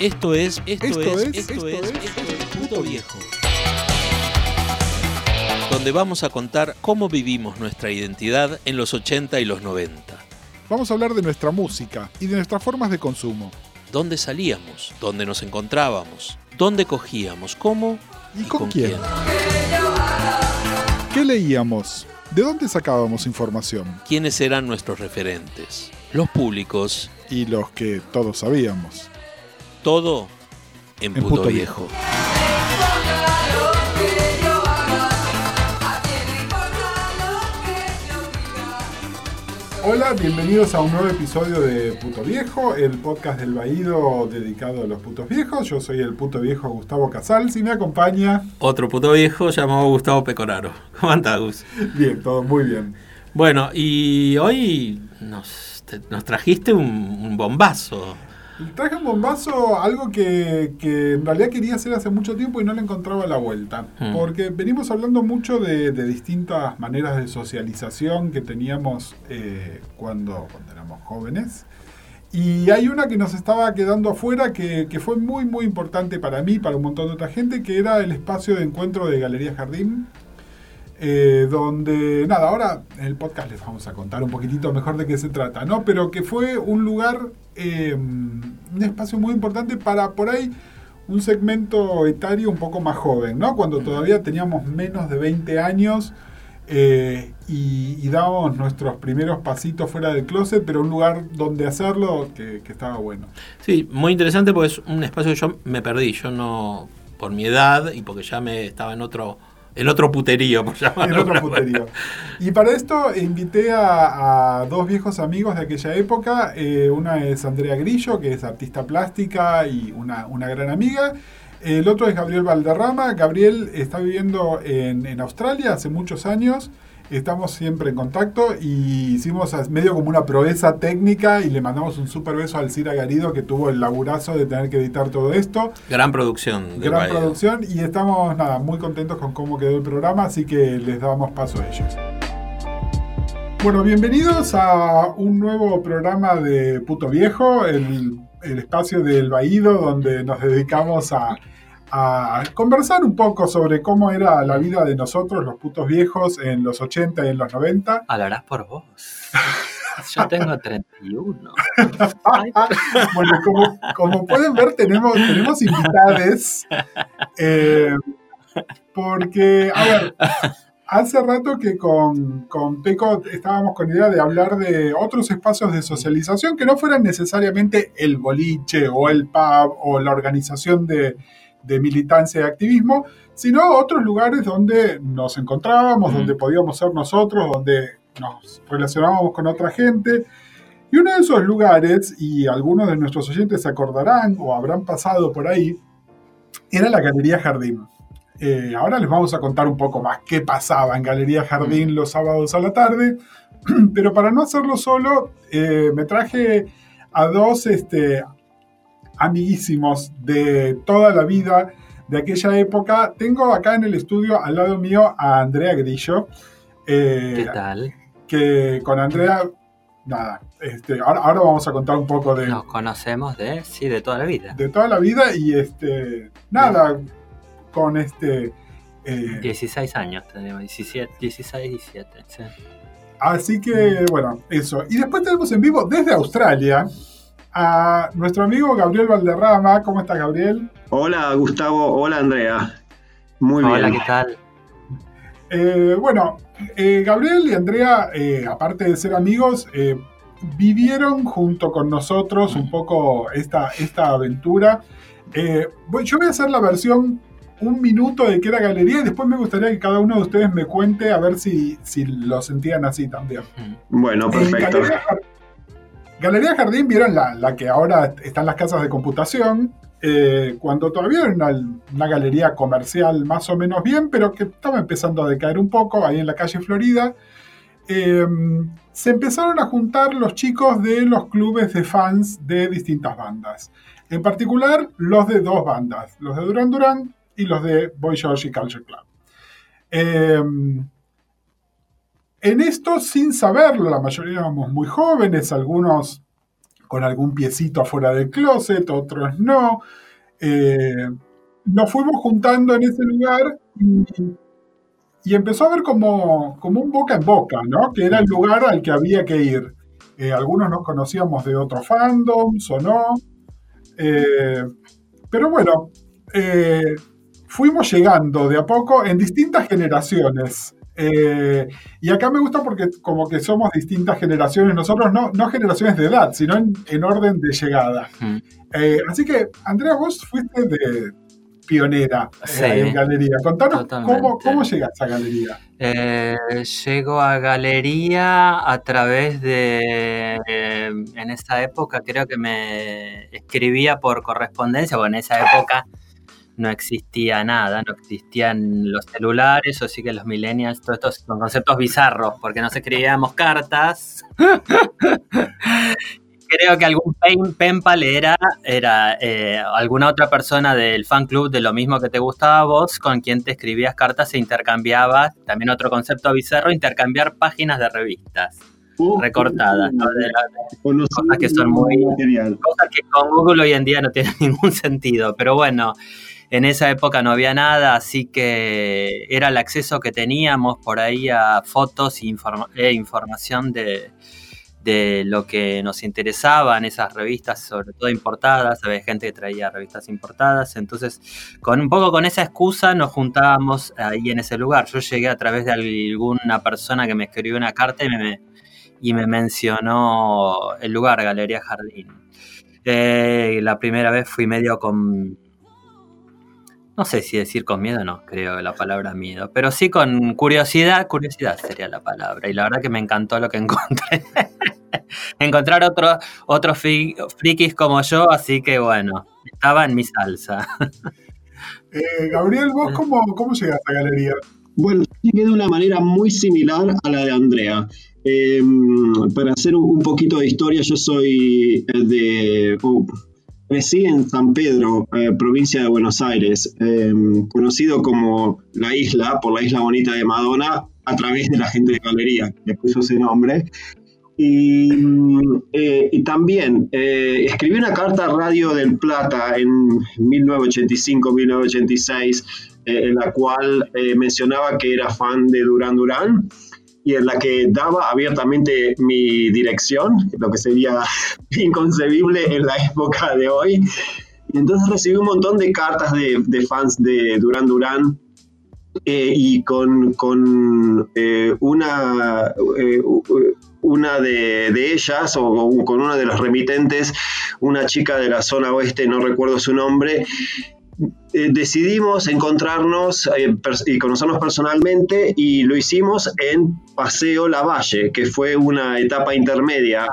Esto es, esto, Esto es, es, esto esto es, es, esto es Puto Viejo. Donde vamos a contar cómo vivimos nuestra identidad en los 80 y los 90. Vamos a hablar de nuestra música y de nuestras formas de consumo. ¿Dónde salíamos? ¿Dónde nos encontrábamos? ¿Dónde cogíamos? ¿Cómo? ¿Y con quién? ¿Qué leíamos? ¿De dónde sacábamos información? ¿Quiénes eran nuestros referentes? Los públicos. Y los que todos sabíamos. Todo en, En Puto, Puto Viejo. Hola, bienvenidos a un nuevo episodio de Puto Viejo, el podcast del Baído dedicado a los putos viejos. Yo soy el puto viejo Gustavo Casals y me acompaña. Otro puto viejo llamado Gustavo Pecoraro. ¿Cómo andás, Gus? Bien, todo muy bien. Bueno, y hoy nos, te- nos trajiste un, un bombazo. Traje un bombazo, algo que, que en realidad quería hacer hace mucho tiempo y no le encontraba la vuelta. Hmm. Porque venimos hablando mucho de, de distintas maneras de socialización que teníamos eh, cuando, cuando éramos jóvenes. Y hay una que nos estaba quedando afuera que, que fue muy, muy importante para mí, para un montón de otra gente, que era el espacio de encuentro de Galería Jardín. Eh, donde, nada, ahora en el podcast les vamos a contar un poquitito mejor de qué se trata, ¿no? Pero que fue un lugar, eh, un espacio muy importante para por ahí un segmento etario un poco más joven, ¿no? Cuando todavía teníamos menos de 20 años eh, y, y dábamos nuestros primeros pasitos fuera del closet, pero un lugar donde hacerlo que, que estaba bueno. Sí, muy interesante porque es un espacio que yo me perdí. Yo no, por mi edad y porque ya me estaba en otro, en otro puterío, por llamarlo. de otro puterío. Y para esto invité a, a dos viejos amigos de aquella época. Eh, una es Andrea Grillo, que es artista plástica y una, una gran amiga. El otro es Gabriel Valderrama. Gabriel está viviendo en, en Australia hace muchos años. Estamos siempre en contacto y hicimos medio como una proeza técnica y le mandamos un super beso al Cira Garido que tuvo el laburazo de tener que editar todo esto. Gran producción. de Gran producción y estamos nada, muy contentos con cómo quedó el programa, así que les damos paso a ellos. Bueno, bienvenidos a un nuevo programa de Puto Viejo, el, el espacio del Baído, donde nos dedicamos a, a conversar un poco sobre cómo era la vida de nosotros, los putos viejos, en los 80 y en los 90. Hablarás por vos. Yo tengo 31. Bueno, como, como pueden ver, tenemos, tenemos invitades. eh, porque, a ver, hace rato que con, con Peco estábamos con idea de hablar de otros espacios de socialización que no fueran necesariamente el boliche o el pub o la organización de, de militancia y activismo, sino otros lugares donde nos encontrábamos, donde podíamos ser nosotros, donde nos relacionábamos con otra gente. Y uno de esos lugares, y algunos de nuestros oyentes se acordarán o habrán pasado por ahí, era la Galería Jardín. Eh, ahora les vamos a contar un poco más qué pasaba en Galería Jardín los sábados a la tarde, pero para no hacerlo solo, eh, me traje a dos este, amiguísimos de toda la vida de aquella época. Tengo acá en el estudio al lado mío a Andrea Grillo. eh, ¿Qué tal? que con Andrea, nada, este, ahora, ahora vamos a contar un poco de, Nos conocemos de, sí, de toda la vida. de toda la vida y este, nada, con este, eh, 16 años tenemos, 17, 16, 17. Sí. así que bueno, eso. Y después tenemos en vivo desde Australia a nuestro amigo Gabriel Valderrama. ¿Cómo está Gabriel? Hola Gustavo, hola Andrea. Muy Hola, bien. ¿qué tal? Eh, bueno, eh, Gabriel y Andrea, eh, aparte de ser amigos, eh, vivieron junto con nosotros un poco esta, esta aventura. Eh, voy- yo voy a hacer la versión un minuto de que era galería y después me gustaría que cada uno de ustedes me cuente a ver si, si lo sentían así también. Bueno, En perfecto. Galería, Galería Jardín vieron la, que ahora está en las casas de computación, eh, cuando todavía era una, una galería comercial más o menos bien, pero que estaba empezando a decaer un poco ahí en la calle Florida. Eh, se empezaron a juntar los chicos de los clubes de fans de distintas bandas. En particular, los de dos bandas, los de Duran Duran y los de Boy George y Culture Club. Eh, En esto, sin saberlo, la mayoría éramos muy jóvenes, algunos con algún piecito afuera del closet, otros no. Eh, nos fuimos juntando en ese lugar y, empezó a haber como, como un boca en boca, ¿no? Que era el lugar al que había que ir. Eh, algunos nos conocíamos de otros fandoms o no. Eh, pero bueno, fuimos llegando de a poco en distintas generaciones. Eh, y acá me gusta porque como que somos distintas generaciones, nosotros no, no generaciones de edad, sino en, en orden de llegada. Mm. Eh, así que, Andrea, vos fuiste de pionera eh, en galería. Contanos cómo, cómo llegaste a galería. Eh, llego a Galería a través de, en esa época creo que me escribía por correspondencia, bueno, en esa época no existía nada, no existían los celulares, o sí que los millennials, todos estos son conceptos bizarros, porque nos escribíamos cartas. Creo que algún pen, pen pal era, era eh, alguna otra persona del fan club de lo mismo que te gustaba a vos, con quien te escribías cartas e intercambiabas, también otro concepto bizarro, intercambiar páginas de revistas recortadas, ¿no? De la- Conocido cosas que son muy- material. cosas que con Google hoy en día no tienen ningún sentido, pero bueno, en esa época no había nada, así que era el acceso que teníamos por ahí a fotos e e información de, de lo que nos interesaba en esas revistas, sobre todo importadas, había gente que traía revistas importadas, entonces con un poco con esa excusa nos juntábamos ahí en ese lugar. Yo llegué a través de alguna persona que me escribió una carta y me, y me mencionó el lugar, Galería Jardín. Eh, la primera vez fui medio con. No sé si decir con miedo, no creo la palabra miedo, pero sí con curiosidad, curiosidad sería la palabra. Y la verdad que me encantó lo que encontré. Encontrar otros otros fri- frikis como yo, así que bueno, estaba en mi salsa. Eh, Gabriel, ¿vos cómo, cómo llegaste a galería? Bueno, llegué de una manera muy similar a la de Andrea. Eh, para hacer un poquito de historia, yo soy eh, de. oh, crecí en San Pedro, eh, provincia de Buenos Aires, eh, conocido como la isla, por la isla bonita de Madonna, a través de la gente de galería, que le puso ese nombre. Y, eh, y también eh, escribí una carta a Radio del Plata en 1985-1986, eh, en la cual eh, mencionaba que era fan de Duran Duran y en la que daba abiertamente mi dirección, lo que sería inconcebible en la época de hoy. Y entonces recibí un montón de cartas de, de fans de Duran Duran eh, y con, con eh, una, eh, una de, de ellas, o, o con una de las remitentes, una chica de la zona oeste, no recuerdo su nombre, eh, decidimos encontrarnos eh, y conocernos personalmente y lo hicimos en Paseo Lavalle, que fue una etapa intermedia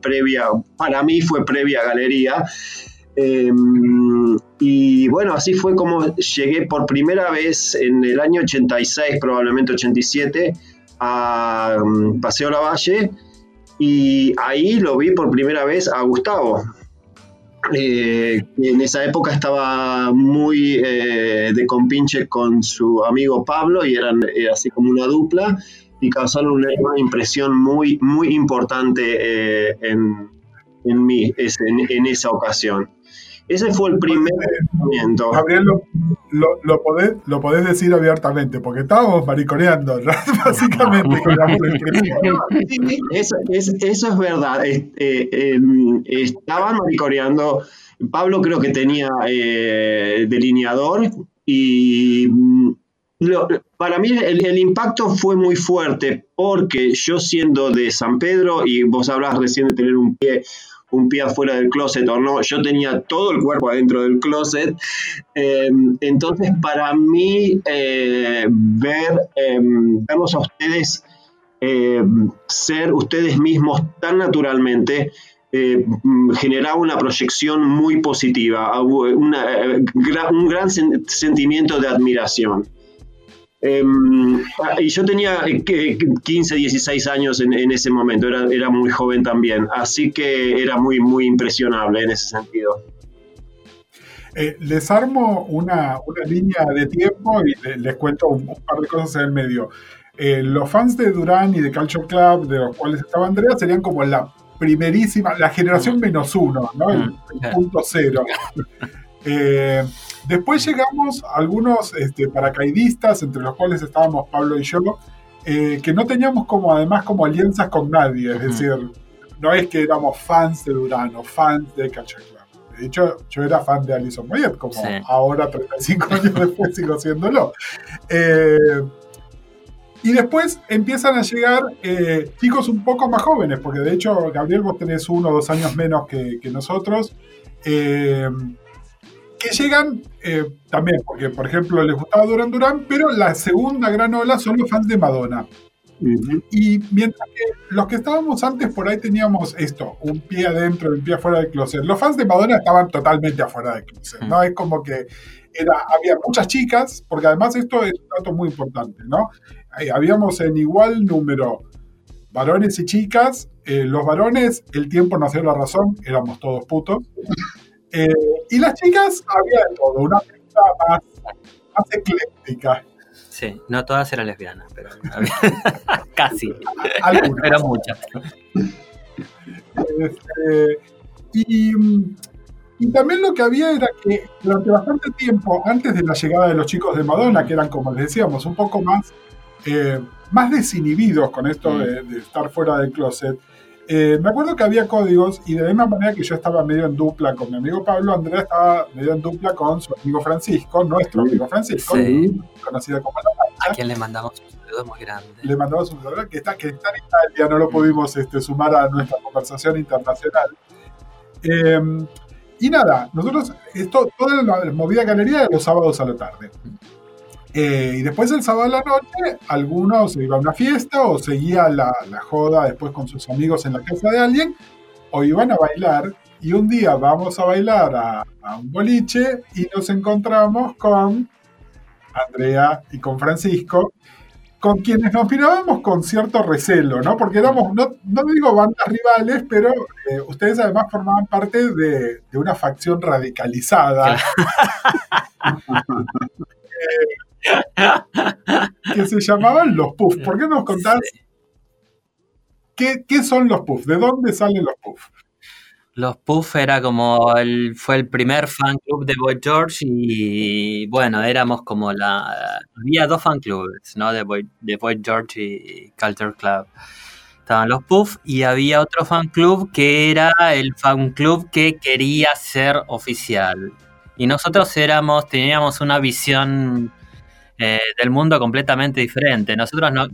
previa, para mí fue previa Galería. Em, y bueno, así fue como llegué por primera vez en el año 86, probablemente 87, a um, Paseo Lavalle y ahí lo vi por primera vez a Gustavo. Eh, en esa época estaba muy eh, de compinche con su amigo Pablo y eran eh, así como una dupla y causaron una, impresión muy, muy importante en, en mí en esa ocasión. Ese fue el primer momento. Gabriel, lo, lo, lo podés, lo podés decir abiertamente, porque estábamos mariconeando, ¿no? básicamente. con la Eso, es, eso es verdad. Este, em, estaban maricoreando. Pablo creo que tenía eh, delineador y mm, lo- para mí el, el impacto fue muy fuerte porque yo siendo de San Pedro y vos hablabas recién de tener un pie un pie afuera del closet o no, yo tenía todo el cuerpo adentro del closet. Eh, entonces, para mí, eh, ver, eh, verlos a ustedes eh, ser ustedes mismos tan naturalmente eh, mm, generaba una proyección muy positiva, eh, un gran sen- sentimiento de admiración. Em, ah, y yo tenía eh, que- 15, 16 años en, en ese momento, era, era muy joven también, así que era muy, muy impresionable en ese sentido. Eh, les armo una, una línea de tiempo y le- les cuento un, un par de cosas en el medio. Eh, los fans de Durán y de Culture Club, de los cuales estaba Andrea, serían como la primerísima, la generación menos uno, ¿no? El, Mm, el claro. punto cero. Después llegamos algunos este, paracaidistas, entre los cuales estábamos Pablo y yo, eh, que no teníamos como además como alianzas con nadie, es decir, no es que éramos fans de Durano, fans de Cacha Club. De hecho, yo era fan de Alison Moyet, como Sí. ahora, 35 años después, sigo siéndolo. Eh, y después empiezan a llegar eh, chicos un poco más jóvenes, porque de hecho, Gabriel, vos tenés uno o dos años menos que, que nosotros, eh, que llegan eh, también, porque por ejemplo les gustaba Duran Duran, pero la segunda gran ola son los fans de Madonna. Y mientras que los que estábamos antes por ahí teníamos esto, un pie adentro y un pie afuera del closet. Los fans de Madonna estaban totalmente afuera del closet, ¿no? Es como que era, había muchas chicas, porque además esto es un dato muy importante, ¿no? Eh, habíamos en igual número varones y chicas. Eh, los varones, el tiempo nos dio la razón, éramos todos putos. Eh, y las chicas, había de todo, una mezcla más, más ecléctica. Sí, no todas eran lesbianas, pero casi, Algunas. pero muchas. Este, y, y también lo que había era que durante bastante tiempo, antes de la llegada de los chicos de Madonna, que eran, como les decíamos, un poco más, eh, más desinhibidos con esto de, de estar fuera del closet, eh, me acuerdo que había códigos y de la misma manera que yo estaba medio en dupla con mi amigo Pablo, Andrea estaba medio en dupla con su amigo Francisco, nuestro amigo Francisco, Sí. conocido como la A quien le mandamos un saludo muy grande. le mandamos un saludo, que está, que está en Italia, no lo pudimos este, sumar a nuestra conversación internacional. Eh, y nada, nosotros, esto, toda la movida galería era los sábados a la tarde. Eh, y después el sábado a la noche, algunos se iba a una fiesta o seguía la, la joda después con sus amigos en la casa de alguien, o iban a bailar. Y un día vamos a bailar a, a un boliche y nos encontramos con Andrea y con Francisco, con quienes nos mirábamos con cierto recelo, ¿no? Porque éramos, no, no digo bandas rivales, pero eh, ustedes además formaban parte de, de una facción radicalizada. eh, que se llamaban los Puff. ¿Por qué nos contás qué, qué son los Puff? ¿De dónde salen los Puff? Los Puff era como el, fue el primer fan club de Boy George y bueno, éramos como la... Había dos fan clubes, ¿no? De Boy, de Boy George y Culture Club. Estaban los Puff y había otro fan club que era el fan club que quería ser oficial. Y nosotros éramos, teníamos una visión eh, del mundo completamente diferente. Nosotros no,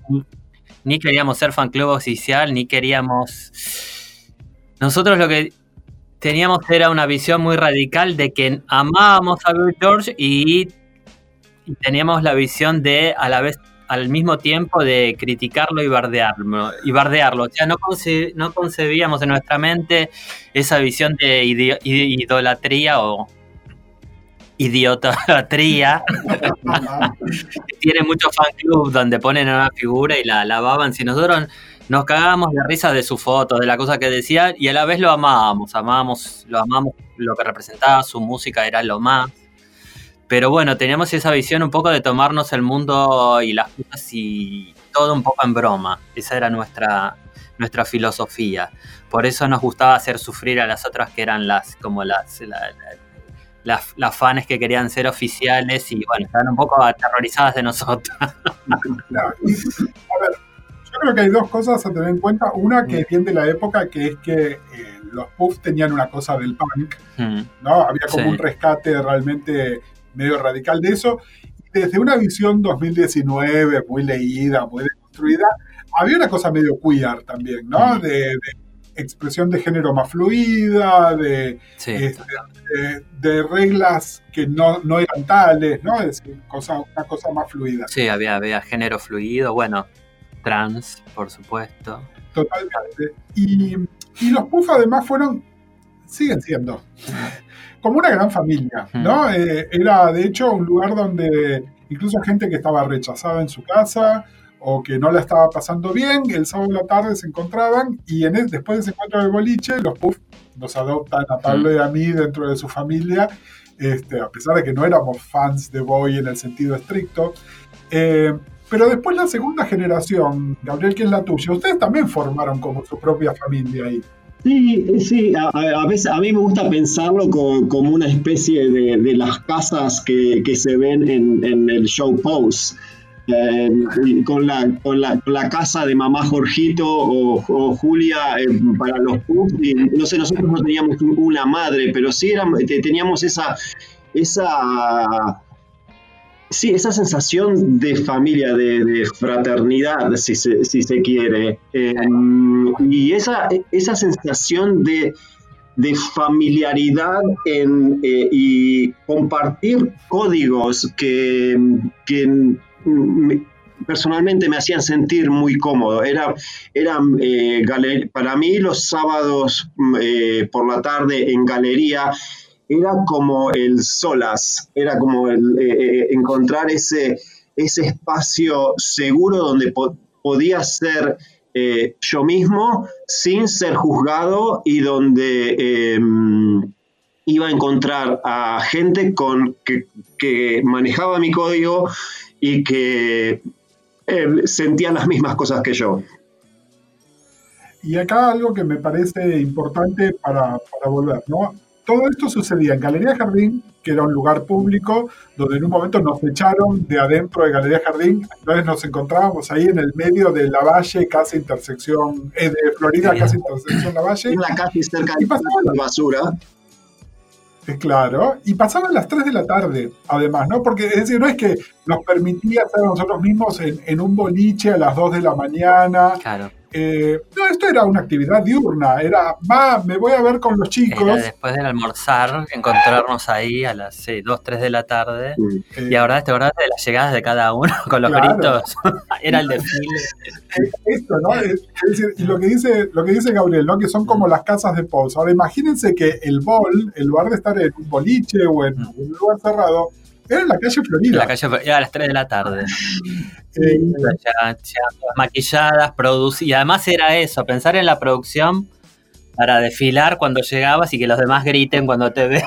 ni queríamos ser fan club oficial, ni queríamos... Nosotros lo que teníamos era una visión muy radical de que amábamos a Bill George y, teníamos la visión de a la vez al mismo tiempo de criticarlo y bardearlo, y bardearlo. O sea, no, conce, no concebíamos en nuestra mente esa visión de idolatría o idiotatría. Tiene muchos fan clubs donde ponen una figura y la alababan. Si nosotros nos cagábamos de risa de su foto, de la cosa que decía, y a la vez lo amábamos, amábamos, lo amamos, lo que representaba, su música era lo más. Pero bueno, teníamos esa visión un poco de tomarnos el mundo y las cosas y todo un poco en broma. Esa era nuestra, nuestra filosofía. Por eso nos gustaba hacer sufrir a las otras que eran las, como las, la, la, las, las fans que querían ser oficiales y bueno, estaban un poco aterrorizadas de nosotros. Claro. A ver, yo creo que hay dos cosas a tener en cuenta. Una que es bien de la época, que es que eh, los Puffs tenían una cosa del punk, Hmm. ¿no? Había como Sí. un rescate realmente medio radical de eso. Desde una visión 2019, muy leída, muy deconstruida, había una cosa medio queer también, ¿no? Mm. De, de expresión de género más fluida, de, Sí. este, de, de reglas que no, no eran tales, ¿no? Es decir, cosa, una cosa más fluida. Sí, había, había género fluido, bueno, trans, por supuesto. Totalmente. Y, y los Puff además fueron, siguen siendo, como una gran familia, ¿no? Eh, era de hecho un lugar donde incluso gente que estaba rechazada en su casa o que no la estaba pasando bien, el sábado de la tarde se encontraban y en el- después de ese encuentro de boliche, los Puff nos adoptan a Pablo y a mí dentro de su familia, este, a pesar de que no éramos fans de Boy en el sentido estricto. Eh, pero después la segunda generación, Gabriel, que es la tuya, ustedes también formaron como su propia familia ahí. Sí, sí, a, veces a mí me gusta pensarlo como, una especie de, las casas que, se ven en, el show Pose. Eh, con, la, con, la, la, casa de mamá Jorgito o, Julia eh, para los y, no sé, nosotros no teníamos una madre, pero sí teníamos esa, esa Sí, esa sensación de familia, de, fraternidad, si se, si se quiere. Em, y esa, esa sensación de, familiaridad en, eh, y compartir códigos que, personalmente me hacían sentir muy cómodo. Era, eh, para mí los sábados mm, eh, por la tarde en galería era como el solas, era como eh, encontrar ese, ese espacio seguro donde podía ser yo mismo sin ser juzgado y donde em, iba a encontrar a gente con, que, manejaba mi código y que em, sentía las mismas cosas que yo. Y acá algo que me parece importante para, para volver, ¿no? Todo esto sucedía en Galería Jardín, que era un lugar público, donde en un momento nos echaron de adentro de Galería Jardín, entonces nos encontrábamos ahí en el medio de la valle, casi intersección, eh, de Florida, casi intersección La Valle. En la calle cerca de la basura. Claro, y pasaban las 3 de la tarde, además, ¿no? Porque es decir, no es que nos permitía estar nosotros mismos en, en un boliche a las 2 de la mañana. Claro. Eh, no, esto era una actividad diurna, era, va, me voy a ver con los chicos. después del almorzar, encontrarnos ahí a las 2, 3 de la tarde. y ahora te acordás de las llegadas de cada uno con los gritos. era el desfile. Esto, ¿no? Es, decir, y lo que, dice, lo que dice Gabriel, ¿no? Que son como las casas de pose. Ahora imagínense que el bol, en lugar de estar en un boliche o en mm. un lugar cerrado, era en la calle Florida. La calle Florida, a las 3 de la tarde. Eh, maquilladas, producidas. Y además era eso, pensar en la producción para desfilar cuando llegabas y que los demás griten cuando te ven.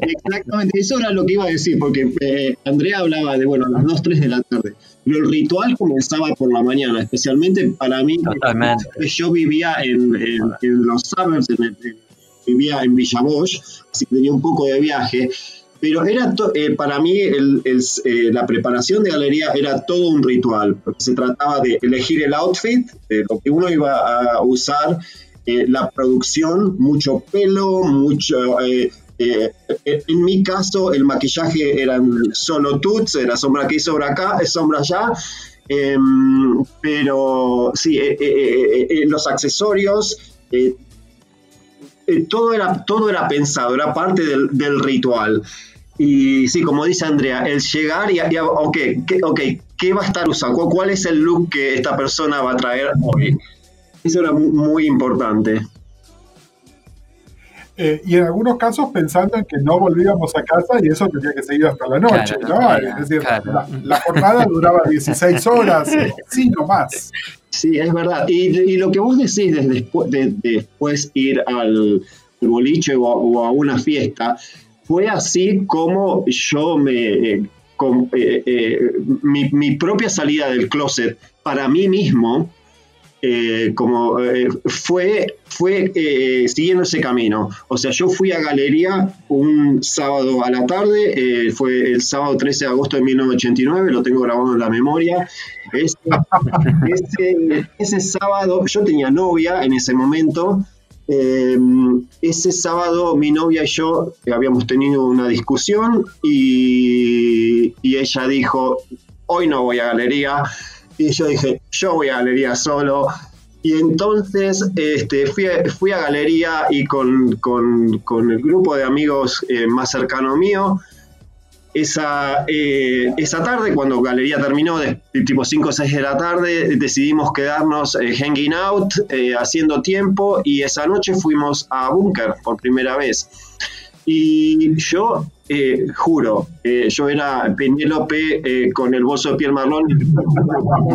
Exactamente, eso era lo que iba a decir, porque eh, Andrea hablaba de, bueno, a las 2, 3 de la tarde. Pero el ritual comenzaba por la mañana, especialmente para mí. Totalmente. Yo vivía en, los suburbs, vivía en Villa Bosch, así que tenía un poco de viaje pero era eh, para mí el, eh, la preparación de galería era todo un ritual, se trataba de elegir el outfit, de lo que uno iba a usar, eh, la producción, mucho pelo, mucho... en mi caso, el maquillaje eran solo tuts, era sombra aquí, sombra acá, sombra allá, pero sí, los accesorios, todo, era, todo era pensado, era parte del ritual. Y sí, como dice Andrea, el llegar y, ok, ¿qué, ¿qué va a estar usando? ¿Cuál es el look que esta persona va a traer hoy? Eso era muy importante. Eh, y en algunos casos pensando en que no volvíamos a casa y eso tenía que seguir hasta la noche, ¿no? es decir, la, jornada duraba 16 horas, sí, no más. Sí, es verdad. Y, lo que vos decís después de, después ir al, boliche o a una fiesta, fue así como yo me... Eh, eh, eh, mi, propia salida del closet para mí mismo como fue, fue siguiendo ese camino. O sea, yo fui a galería un sábado a la tarde, fue el sábado 13 de agosto de 1989, lo tengo grabado en la memoria. ese, ese sábado yo tenía novia en ese momento, Em, ese sábado mi novia y yo habíamos tenido una discusión y, ella dijo, hoy no voy a galería. Y yo dije, yo voy a galería solo. Y entonces este, fui, fui a galería y con, el grupo de amigos eh, más cercano mío esa, eh, esa tarde, cuando Galería terminó, de, tipo 5 o 6 de la tarde, decidimos quedarnos eh, hanging out, eh, haciendo tiempo, y esa noche fuimos a Bunker por primera vez. Y yo juro, yo era Penélope con el bolso de piel marrón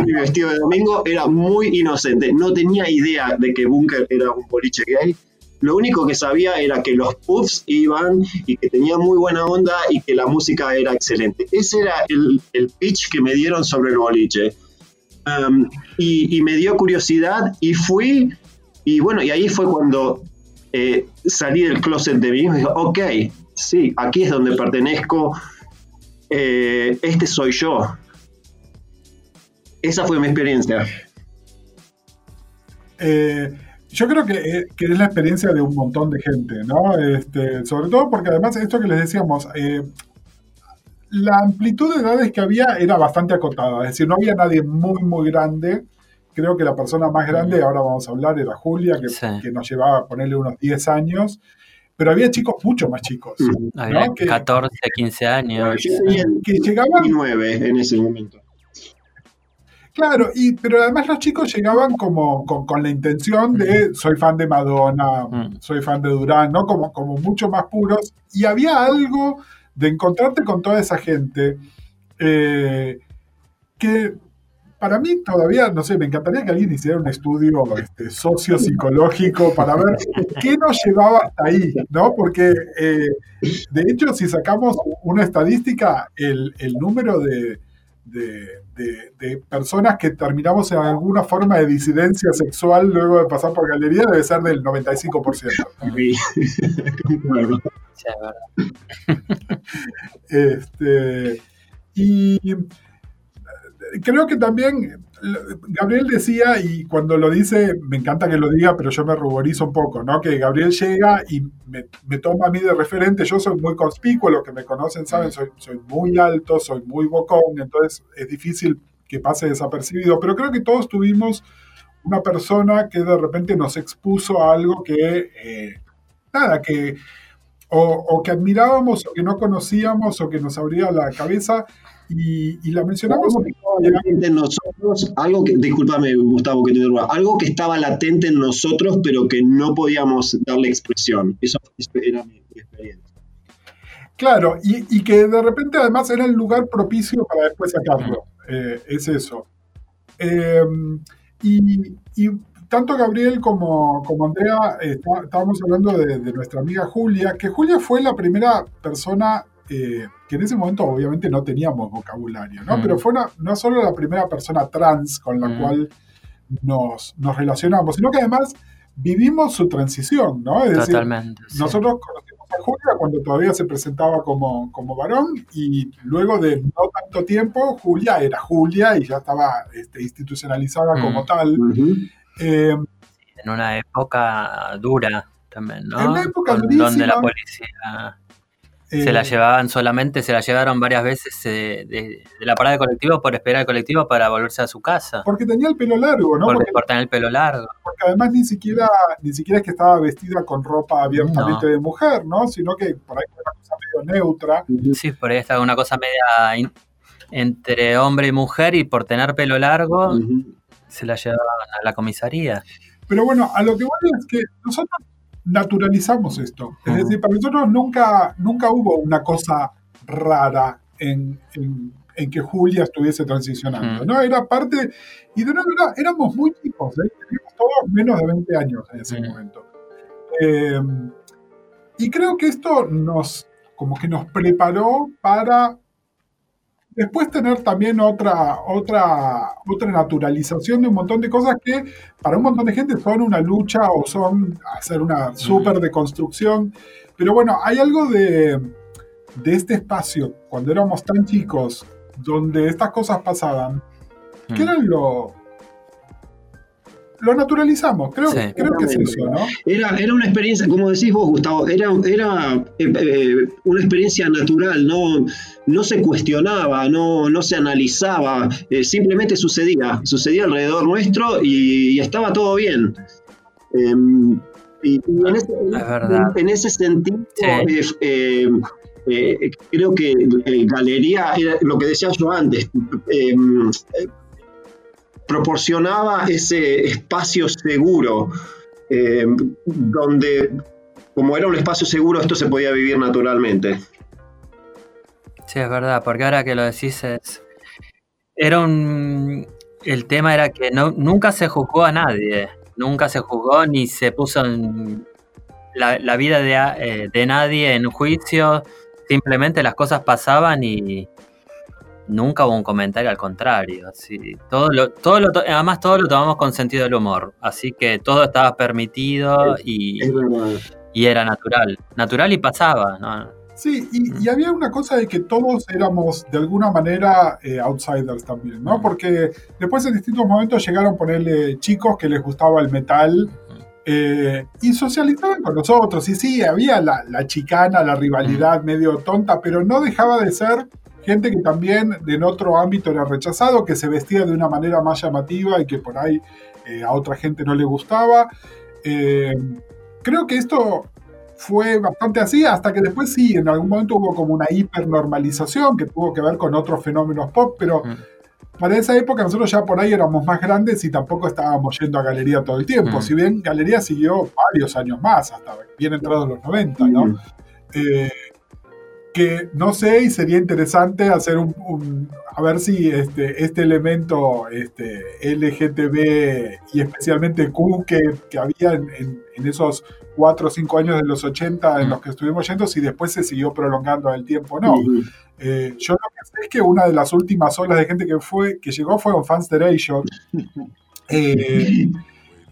y vestido de domingo, era muy inocente, no tenía idea de que Bunker era un boliche gay lo único que sabía era que los puffs iban y que tenían muy buena onda y que la música era excelente. Ese era el, pitch que me dieron sobre el boliche. Um, y, me dio curiosidad y fui, y bueno, y ahí fue cuando eh, salí del closet de mí y dije, ok, sí, aquí es donde pertenezco, eh, este soy yo. Esa fue mi experiencia. Eh, yo creo que, eh, que es la experiencia de un montón de gente, ¿no? Este, sobre todo porque además esto que les decíamos, eh, la amplitud de edades que había era bastante acotada, es decir, no había nadie muy, muy grande. Creo que la persona más grande, ahora vamos a hablar, era Julia, que, Sí. que nos llevaba a ponerle unos 10 años, pero había chicos mucho más chicos, Había ¿no? que, 14, 15 años. Tenía que llegaban 19 en ese momento. Claro, y, pero además los chicos llegaban como con, con la intención de soy fan de Madonna, Mm. soy fan de Durán, ¿no? Como, como mucho más puros. Y había algo de encontrarte con toda esa gente eh, que para mí todavía, no sé, me encantaría que alguien hiciera un estudio este, sociopsicológico para ver qué nos llevaba hasta ahí, ¿no? Porque eh, de hecho, si sacamos una estadística, el, el número de, de, de- de personas que terminamos en alguna forma de disidencia sexual luego de pasar por galería debe ser del 95%. Sí. Concuerdo. Sí, es verdad. Este, y creo que también Gabriel decía, y cuando lo dice, me encanta que lo diga, pero yo me ruborizo un poco, ¿no? Que Gabriel llega y me, me toma a mí de referente. Yo soy muy conspicuo, los que me conocen saben, soy, soy muy alto, soy muy bocón, entonces es difícil que pase desapercibido, pero creo que todos tuvimos una persona que de repente nos expuso a algo que, eh, nada, que o, o que admirábamos o que no conocíamos o que nos abría la cabeza y, y la mencionamos Algo que en nosotros, algo que, discúlpame Gustavo que te interrumpa, algo que estaba latente en nosotros pero que no podíamos darle expresión. Eso era mi, mi experiencia. Claro, y, y que de repente además era el lugar propicio para después sacarlo. Eh, es eso. Eh, y, y tanto Gabriel como, como Andrea eh, está- estábamos hablando de, de nuestra amiga Julia, que Julia fue la primera persona eh, que en ese momento obviamente no teníamos vocabulario, ¿no? Mm. Pero fue una- no solo la primera persona trans con la Mm. cual nos, nos relacionamos, sino que además vivimos su transición, ¿no? Es decir, Totalmente. sí. nosotros conocimos a Julia cuando todavía se presentaba como, como varón y luego de no tanto tiempo, Julia era Julia y ya estaba este, institucionalizada Mm. como tal. Eh, En una época dura también, ¿no? En una época durísima. Donde la policía se eh, la llevaban solamente, se la llevaron varias veces eh, de, de la parada de colectivo por esperar el colectivo para volverse a su casa. Porque tenía el pelo largo, ¿no? Porque Porque, el pelo largo. porque además ni siquiera, ni siquiera es que estaba vestida con ropa abiertamente No. de mujer, ¿no? Sino que por ahí era una cosa medio neutra. Sí, por ahí está una cosa media in- entre hombre y mujer y por tener pelo largo se la llevaban a la comisaría. Pero bueno, a lo que voy es que nosotros naturalizamos esto. Es decir, para nosotros nunca, nunca hubo una cosa rara en, en- en que Julia estuviese transicionando. ¿no? Era parte, y de nuevo era- éramos muy chicos, ¿eh? teníamos todos menos de 20 años en ese momento. Eh, y creo que esto nos, como que nos preparó para después tener también otra, otra, otra naturalización de un montón de cosas que para un montón de gente son una lucha o son hacer una súper deconstrucción. Pero bueno, hay algo de, de este espacio, cuando éramos tan chicos, donde estas cosas pasaban, que eran lo... Lo naturalizamos, creo, Sí. creo que es eso, ¿no? Era, era una experiencia, como decís vos, Gustavo, era, era eh, eh, una experiencia natural, no, no se cuestionaba, no, no se analizaba, eh, simplemente sucedía, sucedía alrededor nuestro y, y estaba todo bien. Em, y, y en, ese, en- Es verdad. en ese sentido, Sí. eh, eh, eh, creo que eh, Galería, era lo que decía yo antes, em, eh, proporcionaba ese espacio seguro eh, donde, como era un espacio seguro, esto se podía vivir naturalmente. Sí, es verdad, porque ahora que lo decís es... Era un... El tema era que nunca se juzgó a nadie, nunca se juzgó ni se puso la, vida de, eh, de nadie en juicio, simplemente las cosas pasaban y, nunca hubo un comentario al contrario. Sí, todo lo, todo lo, además todo lo tomamos con sentido del humor, así que todo estaba permitido y, y era natural, natural y pasaba. ¿no? Sí, y, había una cosa de que todos éramos de alguna manera eh, outsiders también, ¿no? Porque después en distintos momentos llegaron a ponerle chicos que les gustaba el metal eh, y socializaban con nosotros. Y sí, había la, la chicana, la rivalidad medio tonta, pero no dejaba de ser gente que también en otro ámbito era rechazado, que se vestía de una manera más llamativa y que por ahí eh, a otra gente no le gustaba. creo que esto fue bastante así, hasta que después sí, en algún momento hubo como una hipernormalización que tuvo que ver con otros fenómenos pop, pero para esa época nosotros ya por ahí éramos más grandes y tampoco estábamos yendo a Galería todo el tiempo. Si bien Galería siguió varios años más, hasta bien entrados los 90, ¿no? Eh, que no sé y sería interesante hacer un, a ver si este, este elemento este, LGTB y especialmente Q que, que había en, en, esos cuatro o cinco años de los 80 en los que estuvimos yendo, si después se siguió prolongando el tiempo no. Eh, yo lo que sé es que una de las últimas olas de gente que fue que llegó fue un Fans eh,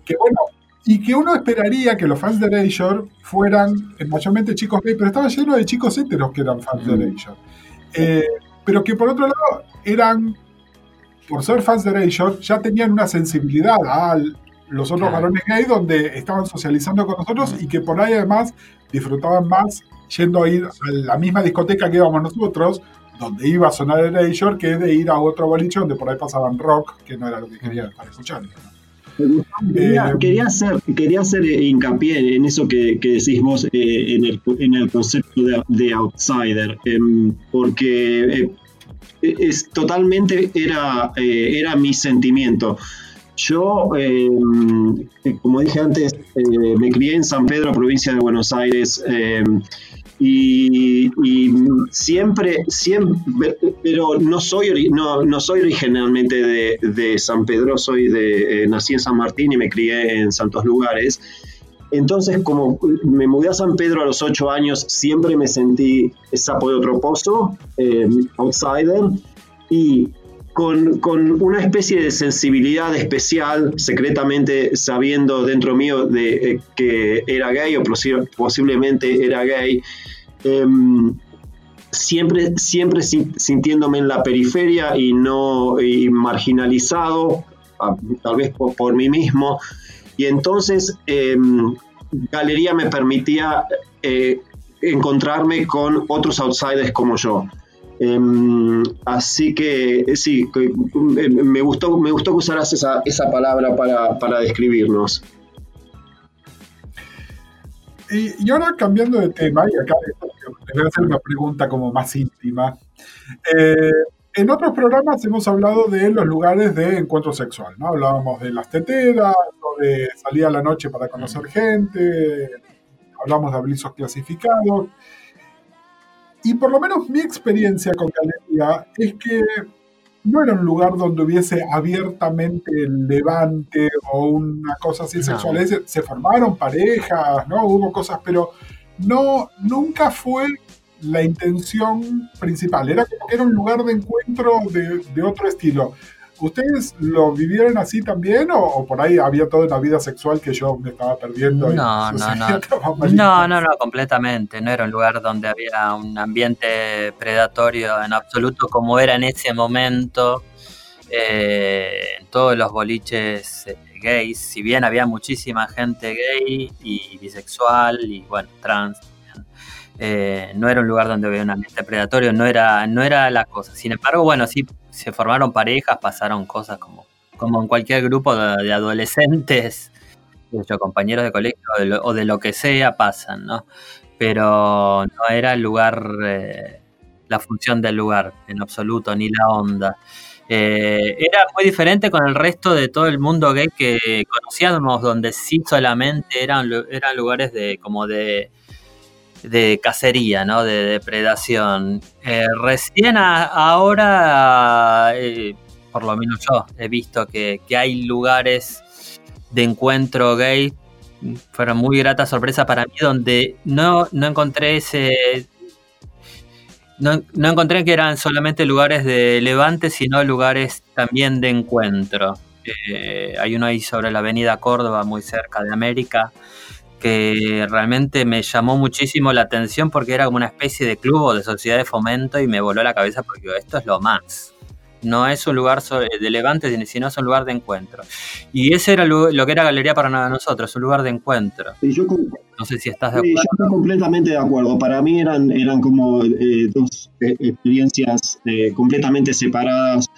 que bueno, y que uno esperaría que los fans de Erasure fueran eh, mayormente chicos gay, pero estaba lleno de chicos heteros que eran fans de Erasure. Eh, pero que por otro lado eran, por ser fans de Erasure, ya tenían una sensibilidad a los otros varones gay donde estaban socializando con nosotros y que por ahí además disfrutaban más yendo a ir a la misma discoteca que íbamos nosotros, donde iba a sonar Erasure, que de ir a otro boliche donde por ahí pasaban rock, que no era lo que querían estar escuchando. Quería, hacer, quería hacer hincapié en eso que, decís vos, eh, en, el, en, el, concepto de, outsider, em, porque eh, es totalmente era, eh, era mi sentimiento. Yo, em, como dije antes, me crié en San Pedro, provincia de Buenos Aires. Em, y, siempre, siempre, pero no soy, no, no soy originalmente de, de, San Pedro, soy de, eh, nací en San Martín y me crié en Santos Lugares. Entonces, como me mudé a San Pedro a los ocho años, siempre me sentí sapo de otro pozo, eh, outsider, y con, con, una especie de sensibilidad especial, secretamente sabiendo dentro mío de eh, que era gay o posiblemente era gay, em, siempre, siempre sintiéndome en la periferia y no marginalizado, tal vez por, mí mismo. Y entonces em, Galería me permitía eh, encontrarme con otros outsiders como yo. Em, así que eh, sí, eh, me gustó, me gustó que usaras esa, esa palabra para, describirnos. Y, ahora cambiando de tema, y acá te voy a hacer una pregunta como más íntima. Eh, en otros programas hemos hablado de los lugares de encuentro sexual, ¿no? Hablábamos de las teteras, de salir a la noche para conocer gente, hablamos de ablisos clasificados. Y por lo menos mi experiencia con Galería es que no era un lugar donde hubiese abiertamente el levante o una cosa así sexual. Se formaron parejas, ¿no? Hubo cosas, pero no, nunca fue la intención principal. Era como que era un lugar de encuentro de, de otro estilo. ¿Ustedes lo vivieron así también o, por ahí había toda una vida sexual que yo me estaba perdiendo? No, no, no. No, no, no, completamente. No era un lugar donde había un ambiente predatorio en absoluto como era en ese momento. Eh, en todos los boliches eh, gays, si bien había muchísima gente gay y bisexual y bueno, trans, eh, no era un lugar donde había un ambiente predatorio, no era, no era la cosa. Sin embargo, bueno, sí se formaron parejas, pasaron cosas como, como en cualquier grupo de, adolescentes, de compañeros de colegio o de, lo, que sea, pasan, ¿no? Pero no era el lugar, eh, la función del lugar en absoluto, ni la onda. Eh, era muy diferente con el resto de todo el mundo gay que conocíamos, donde sí solamente eran, eran lugares de como de de cacería, ¿no? De depredación. Eh, recién ahora, eh, por lo menos yo, he visto que, hay lugares de encuentro gay. Fueron muy grata sorpresa para mí, donde no, no encontré ese No, no, encontré que eran solamente lugares de levante, sino lugares también de encuentro. Eh, hay uno ahí sobre la avenida Córdoba, muy cerca de América, que realmente me llamó muchísimo la atención porque era como una especie de club o de sociedad de fomento y me voló la cabeza porque esto es lo más. No es un lugar de levante, sino es un lugar de encuentro. Y ese era lo, que era Galería para nosotros, un lugar de encuentro. no sé si estás de acuerdo. yo estoy completamente de acuerdo. Para mí eran, eran como eh, dos eh, experiencias eh, completamente separadas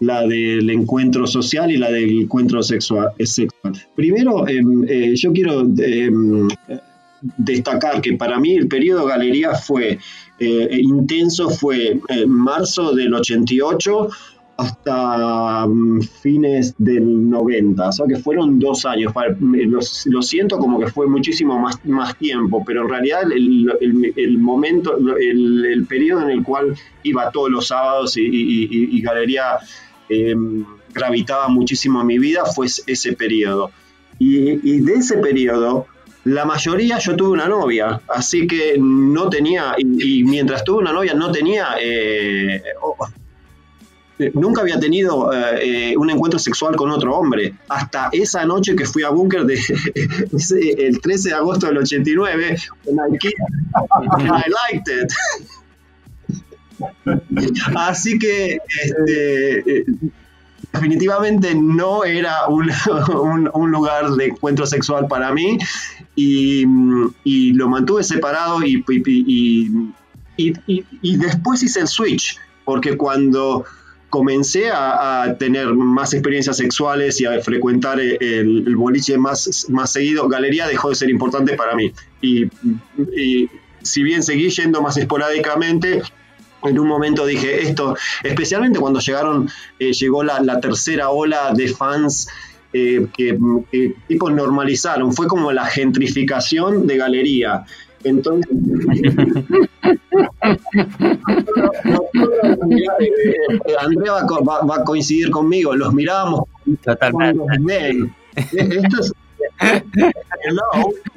la del encuentro social y la del encuentro sexual. sexual. Primero, em, eh, yo quiero em, destacar que para mí el periodo galería fue eh, intenso, fue en marzo del 88 hasta mm, fines del 90, o sea que fueron dos años. Lo, siento como que fue muchísimo más, más tiempo, pero en realidad el, momento, el, periodo en el cual iba todos los sábados y, y galería eh, gravitaba muchísimo a mi vida fue ese periodo. Y, de ese periodo, la mayoría yo tuve una novia, así que no tenía, y, mientras tuve una novia no tenía, eh, nunca había tenido eh, un encuentro sexual con otro hombre, hasta esa noche que fui a Búnker el 13 de agosto del 89, I, I liked it. Así que este, definitivamente no era un, lugar de encuentro sexual para mí y, lo mantuve separado y, y, después hice el switch, porque cuando comencé a, tener más experiencias sexuales y a frecuentar el, boliche más, más seguido, Galería dejó de ser importante para mí. Y, si bien seguí yendo más esporádicamente, en un momento dije esto, especialmente cuando llegaron, eh, llegó la, tercera ola de fans eh, que, tipo normalizaron, fue como la gentrificación de galería. Entonces, Andrea va, a coincidir conmigo, los mirábamos Totalmente. Esto es,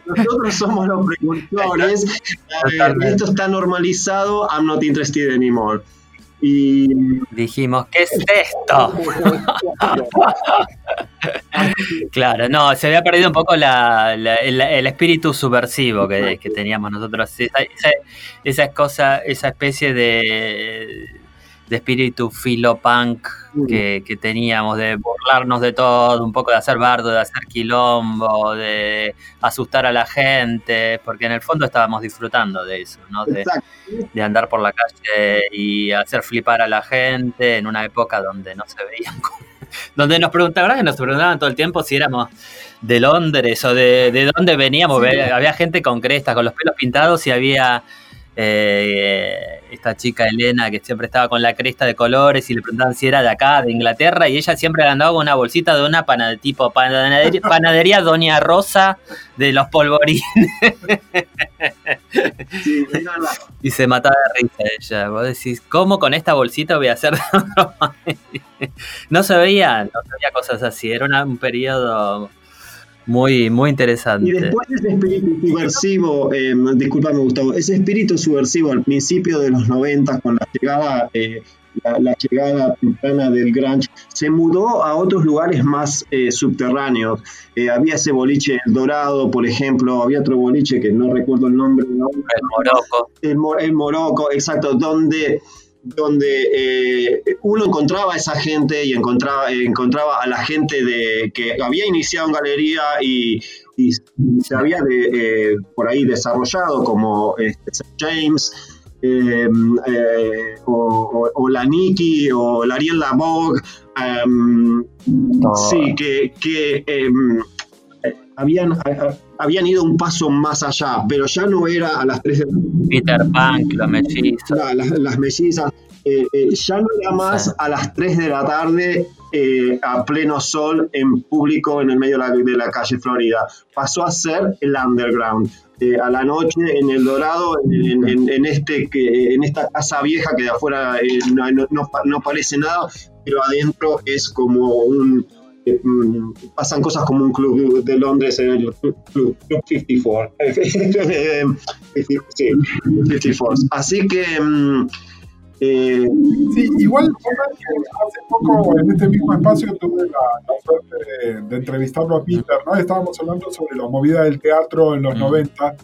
nosotros somos los precursores. esto está normalizado. I'm not interested anymore. Y dijimos, ¿qué es esto? claro, no, se había perdido un poco la, el, espíritu subversivo que, teníamos nosotros. Esa, esa, esa, cosa, esa especie de de espíritu filopunk mm. que, que teníamos, de burlarnos de todo, un poco de hacer bardo, de hacer quilombo, de asustar a la gente, porque en el fondo estábamos disfrutando de eso, ¿no? De, de, andar por la calle y hacer flipar a la gente en una época donde no se veían, donde nos preguntaban, que nos preguntaban todo el tiempo si éramos de Londres o de, de dónde veníamos, había gente con crestas, con los pelos pintados y había eh, esta chica Elena que siempre estaba con la cresta de colores y le preguntaban si era de acá, de Inglaterra, y ella siempre andaba con una bolsita de una panad tipo panadería, Doña Rosa de los polvorines. y se mataba de risa ella. Vos decís, ¿cómo con esta bolsita voy a hacer? no se veía, no se veía cosas así, era un periodo muy, muy interesante. Y después ese espíritu subversivo, eh, disculpame Gustavo, ese espíritu subversivo al principio de los 90 con la llegada, eh, la, llegada temprana del grunge, se mudó a otros lugares más eh, subterráneos. Eh, había ese boliche El Dorado, por ejemplo, había otro boliche que no recuerdo el nombre. El Morocco. El, el Morocco, exacto, donde donde eh, uno encontraba a esa gente y encontraba, encontraba a la gente de, que había iniciado en galería y, se había eh, por ahí desarrollado como este, James em, eh, o, la Nikki o la Ariel Labog em, sí que, que em, habían, habían ido un paso más allá, pero ya no era a las 3 de Peter Pan, los mellizos. las, mellizas. Eh, eh, ya no era más a las 3 de la tarde eh, a pleno sol en público en el medio de la, calle Florida. Pasó a ser el underground. a la noche en El Dorado, en, este, que, en esta casa vieja que de afuera no, no, parece nada, pero adentro es como un, mm, pasan cosas como un club de Londres, el Club, 54. sí, 54. Así que... Mm, eh, sí, igual hace poco en este mismo espacio tuve la, suerte de, entrevistarlo a Peter, ¿no? Estábamos hablando sobre la movida del teatro en los 90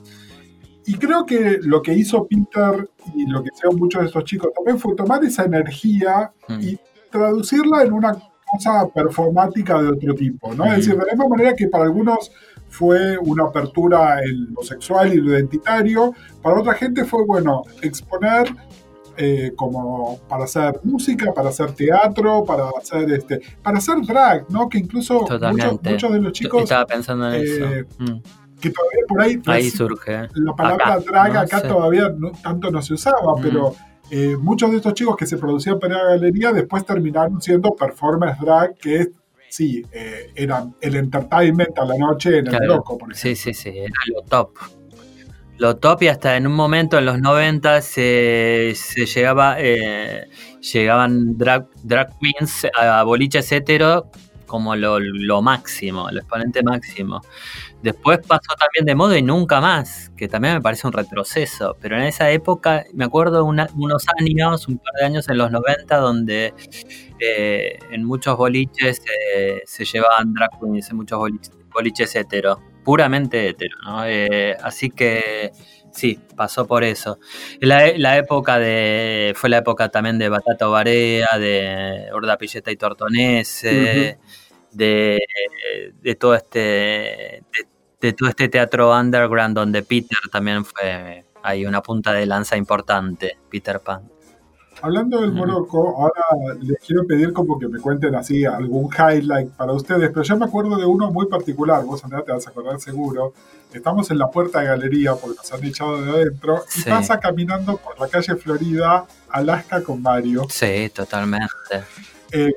y creo que lo que hizo Peter y lo que hicieron muchos de estos chicos también fue tomar esa energía mm. y traducirla en una cosa performática de otro tipo, ¿no? Es decir, de la misma manera que para algunos fue una apertura en lo sexual y lo identitario, para otra gente fue, bueno, exponer eh, como para hacer música, para hacer teatro, para hacer este, para hacer drag, ¿no? Que incluso muchos, de los chicos estaba pensando en eso. Eh, mm que todavía por ahí, ahí surge. La palabra drag acá todavía tanto no se usaba, pero eh, muchos de estos chicos que se producían para la galería después terminaron siendo performers drag, que sí, eh, eran el entertainment a la noche en el loco, por ejemplo. Sí, sí, sí, era lo top. Lo top y hasta en un momento en los 90 se, se llegaba, eh, llegaban drag, drag queens a boliches hetero como lo, lo máximo, el exponente máximo. Después pasó también de moda y nunca más, que también me parece un retroceso. Pero en esa época, me acuerdo unos años, un par de años en los 90, donde eh, en muchos boliches eh, se llevaban drag queens, en muchos boliches, boliches hetero, puramente hetero. ¿no? Eh, así que sí, pasó por eso. La, la, época de. Fue la época también de Batata Barea, de Horda Pilleta y Tortonese de, de todo este de, todo este teatro underground donde Peter también fue ahí una punta de lanza importante, Peter Pan. Hablando del Morocco, ahora les quiero pedir como que me cuenten así algún highlight para ustedes, pero yo me acuerdo de uno muy particular, vos Andrea te vas a acordar seguro. Estamos en la puerta de galería porque nos han echado de adentro y pasa caminando por la calle Florida, Alaska con Mario. Sí, totalmente. Eh,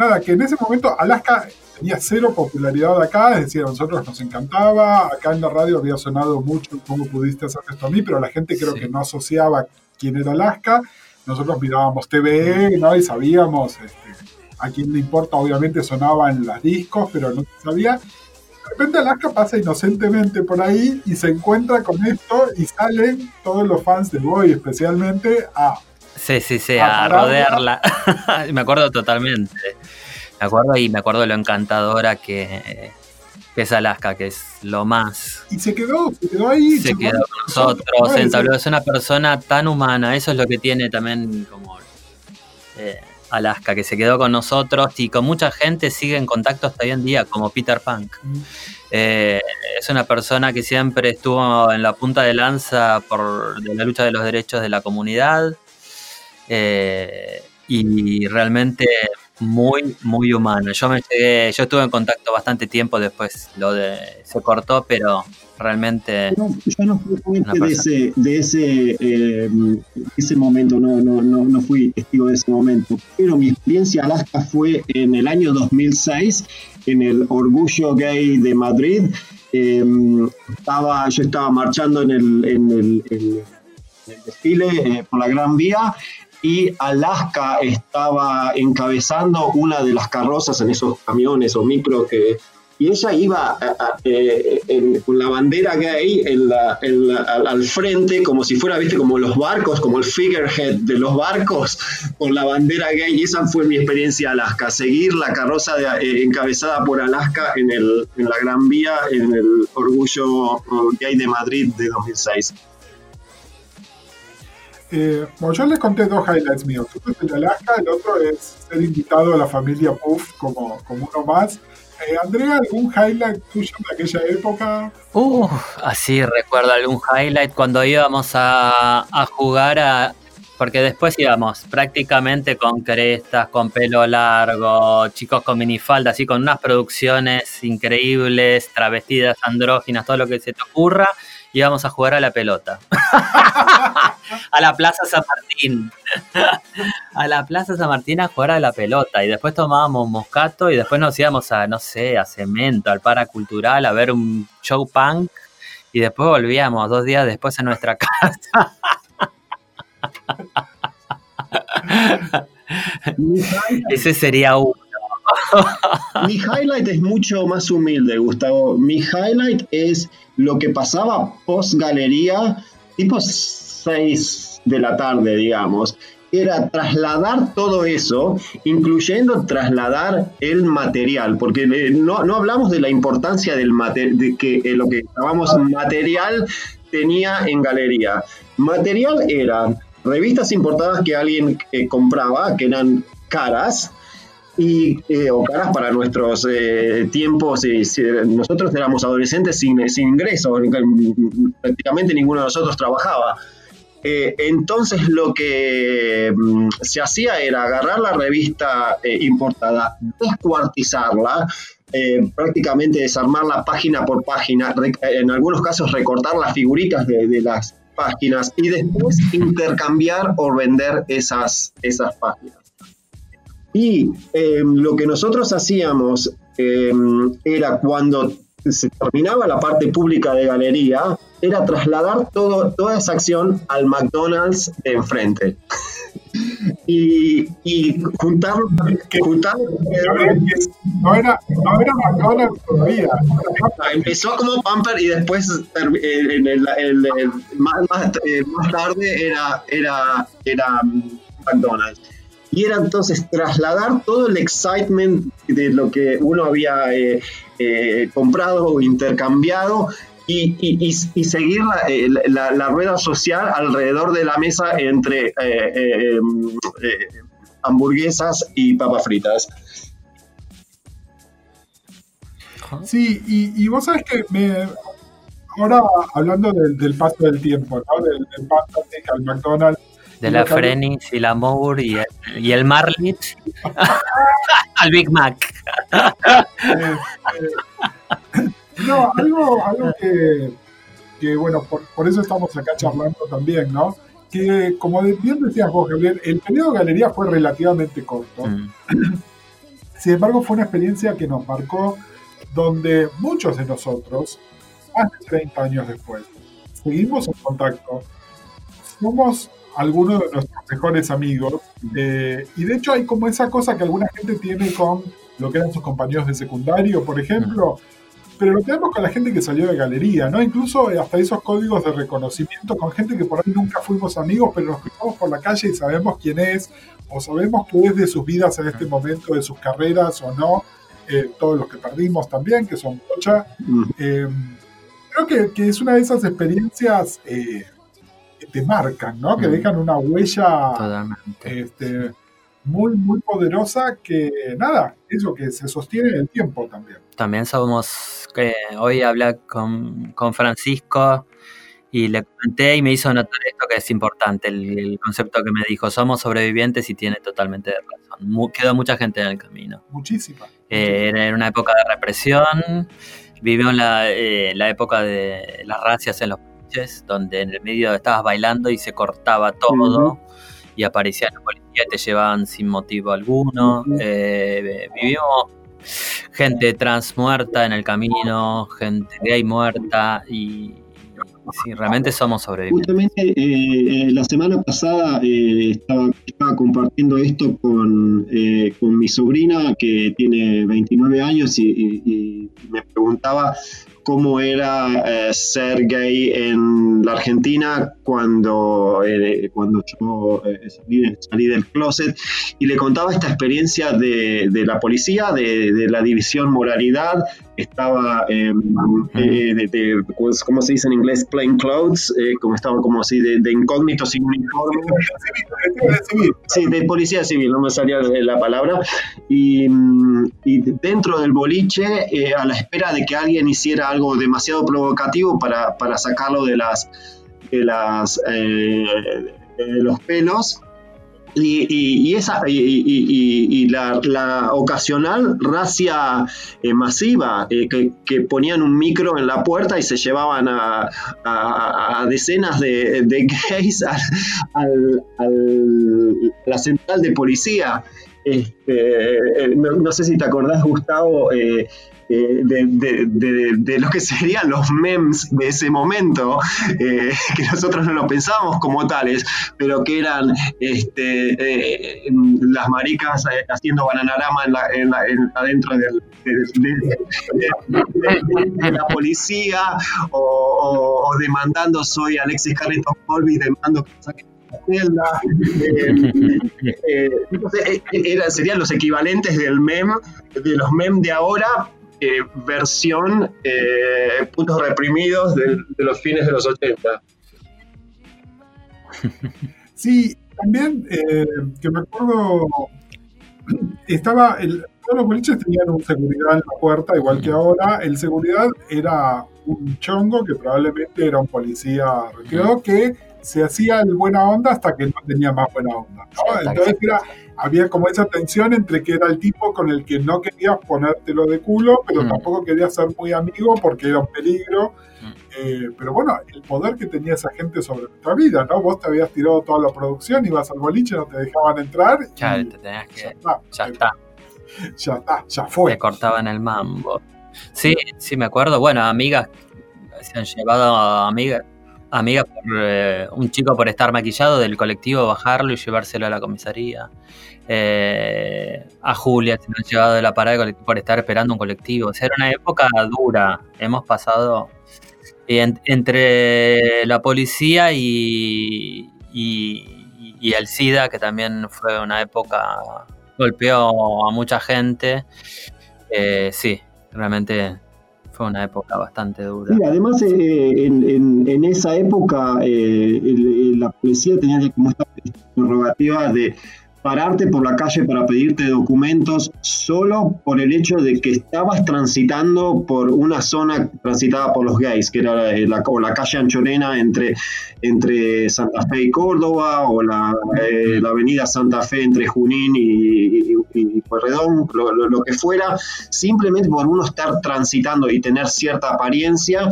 nada, que en ese momento Alaska tenía cero popularidad acá, es decir, a nosotros nos encantaba, acá en la radio había sonado mucho cómo pudiste hacer esto a mí, pero la gente creo que no asociaba quién era Alaska, nosotros mirábamos TV, ¿no? Y sabíamos, este, a quién le importa, obviamente sonaban las discos, pero no sabía. De repente Alaska pasa inocentemente por ahí y se encuentra con esto y salen todos los fans de Boy especialmente a Sí, sí, sí, a, rodearla. me acuerdo totalmente. Me acuerdo y me acuerdo de lo encantadora que, es Alaska, que es lo más. Y se quedó, se quedó ahí. Se, quedó con nosotros, entabló. Es una persona tan humana, eso es lo que tiene también como eh, Alaska, que se quedó con nosotros y con mucha gente sigue en contacto hasta hoy en día, como Peter Punk. Mm. Eh, es una persona que siempre estuvo en la punta de lanza por de la lucha de los derechos de la comunidad. Eh, y realmente muy, muy humano. Yo me llegué, yo estuve en contacto bastante tiempo después, lo de se cortó, pero realmente. yo no fui de ese, de ese, eh, ese momento, no, no, no, no fui testigo de ese momento. Pero mi experiencia Alaska fue en el año 2006, en el Orgullo Gay de Madrid. Eh, estaba, yo estaba marchando en el, en el, en el desfile eh, por la Gran Vía y Alaska estaba encabezando una de las carrozas en esos camiones o micros que y ella iba eh, con la bandera gay en la, al, frente, como si fuera, viste, como los barcos, como el figurehead de los barcos, con la bandera gay. Y esa fue mi experiencia Alaska, seguir la carroza eh, encabezada por Alaska en, el, en la Gran Vía, en el Orgullo Gay de Madrid de 2006. Eh, bueno, yo les conté dos highlights míos. Uno es el de Alaska, el otro es ser invitado a la familia Puff como, como uno más. Eh, Andrea, ¿algún highlight tuyo de aquella época? Uh, así recuerdo algún highlight cuando íbamos a, a jugar a, porque después íbamos prácticamente con crestas, con pelo largo, chicos con minifalda, así con unas producciones increíbles, travestidas, andróginas, todo lo que se te ocurra íbamos a jugar a la pelota. a la Plaza San Martín. a la Plaza San Martín a jugar a la pelota. Y después tomábamos moscato y después nos íbamos a, no sé, a Cemento, al Paracultural, a ver un show punk. Y después volvíamos dos días después a nuestra casa. Ese sería uno. Mi highlight es mucho más humilde, Gustavo. Mi highlight es lo que pasaba post galería, tipo 6 de la tarde, digamos. Era trasladar todo eso, incluyendo trasladar el material, porque eh, no, no hablamos de la importancia del de que eh, lo que llamamos material tenía en galería. Material eran revistas importadas que alguien eh, compraba, que eran caras, y, eh, o caras para nuestros eh, tiempos. nosotros éramos adolescentes sin, sin ingresos, prácticamente ninguno de nosotros trabajaba. entonces lo que mm, se hacía era agarrar la revista importada, descuartizarla, prácticamente desarmarla página por página, en algunos casos recortar las figuritas de, de las páginas y después intercambiar o vender esas, esas páginas. Y em, lo que nosotros hacíamos em, era cuando se terminaba la parte pública de galería, era trasladar todo, toda esa acción al McDonald's de enfrente. y, y juntar, juntar no, era, no era McDonald's todavía. Empezó como Pamper y después en el, más, eh, más, tarde era, era, era McDonald's y era entonces trasladar todo el excitement de lo que uno había eh, eh, comprado o intercambiado y, y, y, seguir eh, la, la, rueda social alrededor de la mesa entre hamburguesas y papas fritas. Sí, y, vos sabes que me, ahora hablando del, paso del tiempo, ¿no? del, del paso al McDonald's, de la Frenis y la Moore y el, y el Marlitz al Big Mac. Eh, eh, no, algo, algo que, que bueno, por, por, eso estamos acá charlando también, ¿no? Que como bien decías vos, Gabriel, el periodo de galería fue relativamente corto. Mm. Sin embargo, fue una experiencia que nos marcó donde muchos de nosotros, más de 30 años después, seguimos en contacto, somos algunos de nuestros mejores amigos. Eh, y de hecho hay como esa cosa que alguna gente tiene con lo que eran sus compañeros de secundario, por ejemplo, pero lo tenemos con la gente que salió de galería, ¿no? Incluso hasta esos códigos de reconocimiento con gente que por ahí nunca fuimos amigos, pero nos cruzamos por la calle y sabemos quién es, o sabemos qué es de sus vidas en este momento, de sus carreras o no, eh, todos los que perdimos también, que son pocha. Eh, creo que, que, es una de esas experiencias te marcan, ¿no? Que mm. dejan una huella este, muy, muy poderosa que, nada, eso que se sostiene en el tiempo también. También somos, que hoy hablé con, con Francisco y le comenté y me hizo notar esto que es importante, el, concepto que me dijo, somos sobrevivientes y tiene totalmente razón. quedó mucha gente en el camino. Muchísima. Eh, era en una época de represión, vivió la, eh, la época de las racias en los donde en el medio estabas bailando y se cortaba todo y aparecía la policía y te llevaban sin motivo alguno. Eh, vivimos gente trans muerta en el camino, gente gay muerta y, Sí, realmente somos sobrevivientes. Justamente eh, eh, la semana pasada estaba, compartiendo esto con, con, mi sobrina que tiene 29 años y me preguntaba cómo era eh, en la Argentina cuando, eh, cuando yo eh, salí, del closet. Y le contaba esta experiencia de, de la policía, de, de, la división moralidad, estaba, em, de, pues, ¿cómo se dice en inglés? Plain clothes, como estaba como así de, incógnito sin uniforme. Sí, de policía civil, no me salía la palabra. Y, y dentro del boliche, a la espera de que alguien hiciera algo demasiado provocativo para, para sacarlo de las de las eh, de los pelos y, y, esa y, la, la, ocasional racia eh, masiva eh, que, que, ponían un micro en la puerta y se llevaban a, a, a decenas de, de gays a la central de policía. Este, eh, no, sé si te acordás, Gustavo, eh, eh, de, lo que serían los memes de ese momento, eh, que nosotros no lo pensamos como tales, pero que eran este, eh, las maricas haciendo bananarama en adentro de, la policía o, demandando soy Alexis Carrington Colby, demando que saquen serían los equivalentes del meme, de los memes de ahora, eh, versión eh, puntos reprimidos de, los fines de los 80. Sí, también eh, que me acuerdo, estaba, el, todos los boliches tenían un seguridad en la puerta, igual que ahora. El seguridad era un chongo que probablemente era un policía retirado que se hacía el buena onda hasta que no tenía más buena onda. Entonces era, había como esa tensión entre que era el tipo con el que no querías ponértelo de culo, pero mm. tampoco querías ser muy amigo porque era un peligro. Mm. Eh, pero bueno, el poder que tenía esa gente sobre nuestra vida, ¿no? Vos te habías tirado toda la producción, ibas al boliche, no te dejaban entrar. Ya, te tenías que. Ya está. Ya está. Ya está, ya fue. Te cortaban el mambo. Sí, sí, me acuerdo. Bueno, amigas se han llevado a amigas amiga por eh, un chico por estar maquillado del colectivo, bajarlo y llevárselo a la comisaría. Eh, a Julia se nos han llevado de la parada por estar esperando un colectivo. O era una época dura. Hemos pasado entre la policía y, el SIDA, que también fue una época, golpeó a mucha gente. Eh, sí, realmente fue una época bastante dura. Además, eh, en, esa época eh, la policía tenía como esta prerrogativa de pararte por la calle para pedirte documentos solo por el hecho de que estabas transitando por una zona transitada por los gays, que era la, o la calle Anchorena entre, entre Santa Fe y Córdoba, o la, eh, avenida Santa Fe entre Junín y, y, lo, que fuera, simplemente por uno estar transitando y tener cierta apariencia.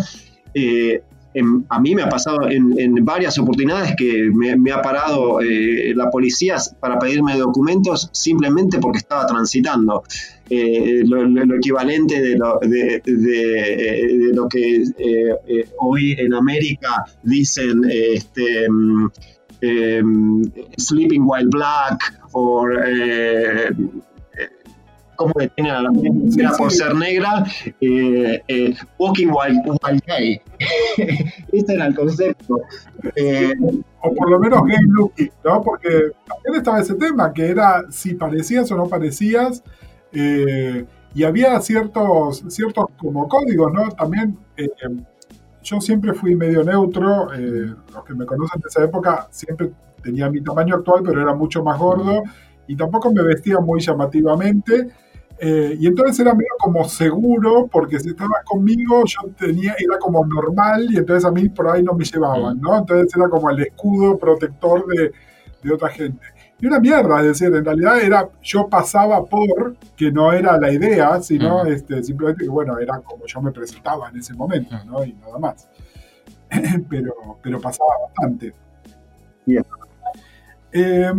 Eh, a mí me ha pasado en, varias oportunidades que me, ha parado eh, la policía para pedirme documentos simplemente porque estaba transitando. Eh, lo, equivalente de lo, de, de, lo que eh, hoy en América dicen este, mm, Sleeping While Black o cómo detienen a la mujer por ser negra, eh, eh, walking while, gay. este era el concepto. Eh, o por lo menos gay looking, ¿no? Porque también estaba ese tema, que era si parecías o no parecías, y había ciertos, ciertos como códigos, ¿no? También yo siempre fui medio neutro, los que me conocen de esa época, siempre tenía mi tamaño actual, pero era mucho más gordo y tampoco me vestía muy llamativamente. Eh, y entonces era medio como seguro, porque si estabas conmigo yo tenía, era como normal y entonces a mí por ahí no me llevaban, ¿no? Entonces era como el escudo protector de, de otra gente. Y una mierda, es decir, en realidad era, yo pasaba por, que no era la idea, sino este, simplemente que, bueno, era como yo me presentaba en ese momento, ¿no? Y nada más. pero, pero pasaba bastante. Eh,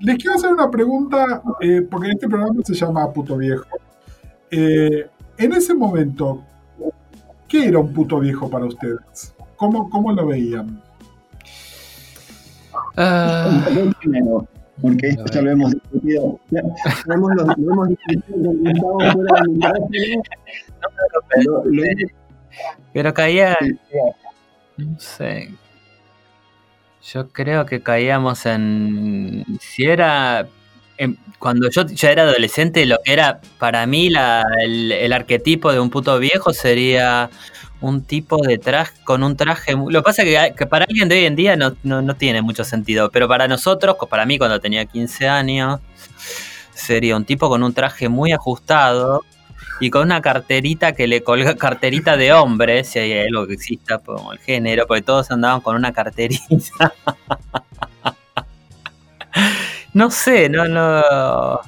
les quiero hacer una pregunta, eh, porque este programa se llama Puto Viejo. Eh, en ese momento, ¿qué era un puto viejo para ustedes? ¿Cómo, cómo lo veían? Uh, porque esto ya lo hemos discutido. Lo hemos, lo, hemos discutido Pero caía. No sé. Yo creo que caíamos en. Si era. cuando yo ya era adolescente, lo que era para mí el, arquetipo de un puto viejo sería un tipo de traje con un traje. Lo que pasa es que, para alguien de hoy en día no, no, tiene mucho sentido, pero para nosotros, para mí cuando tenía 15 años, sería un tipo con un traje muy ajustado, y con una carterita que le colga, carterita de hombre, si hay algo que exista como el género, porque todos andaban con una carterita. no sé, no, no.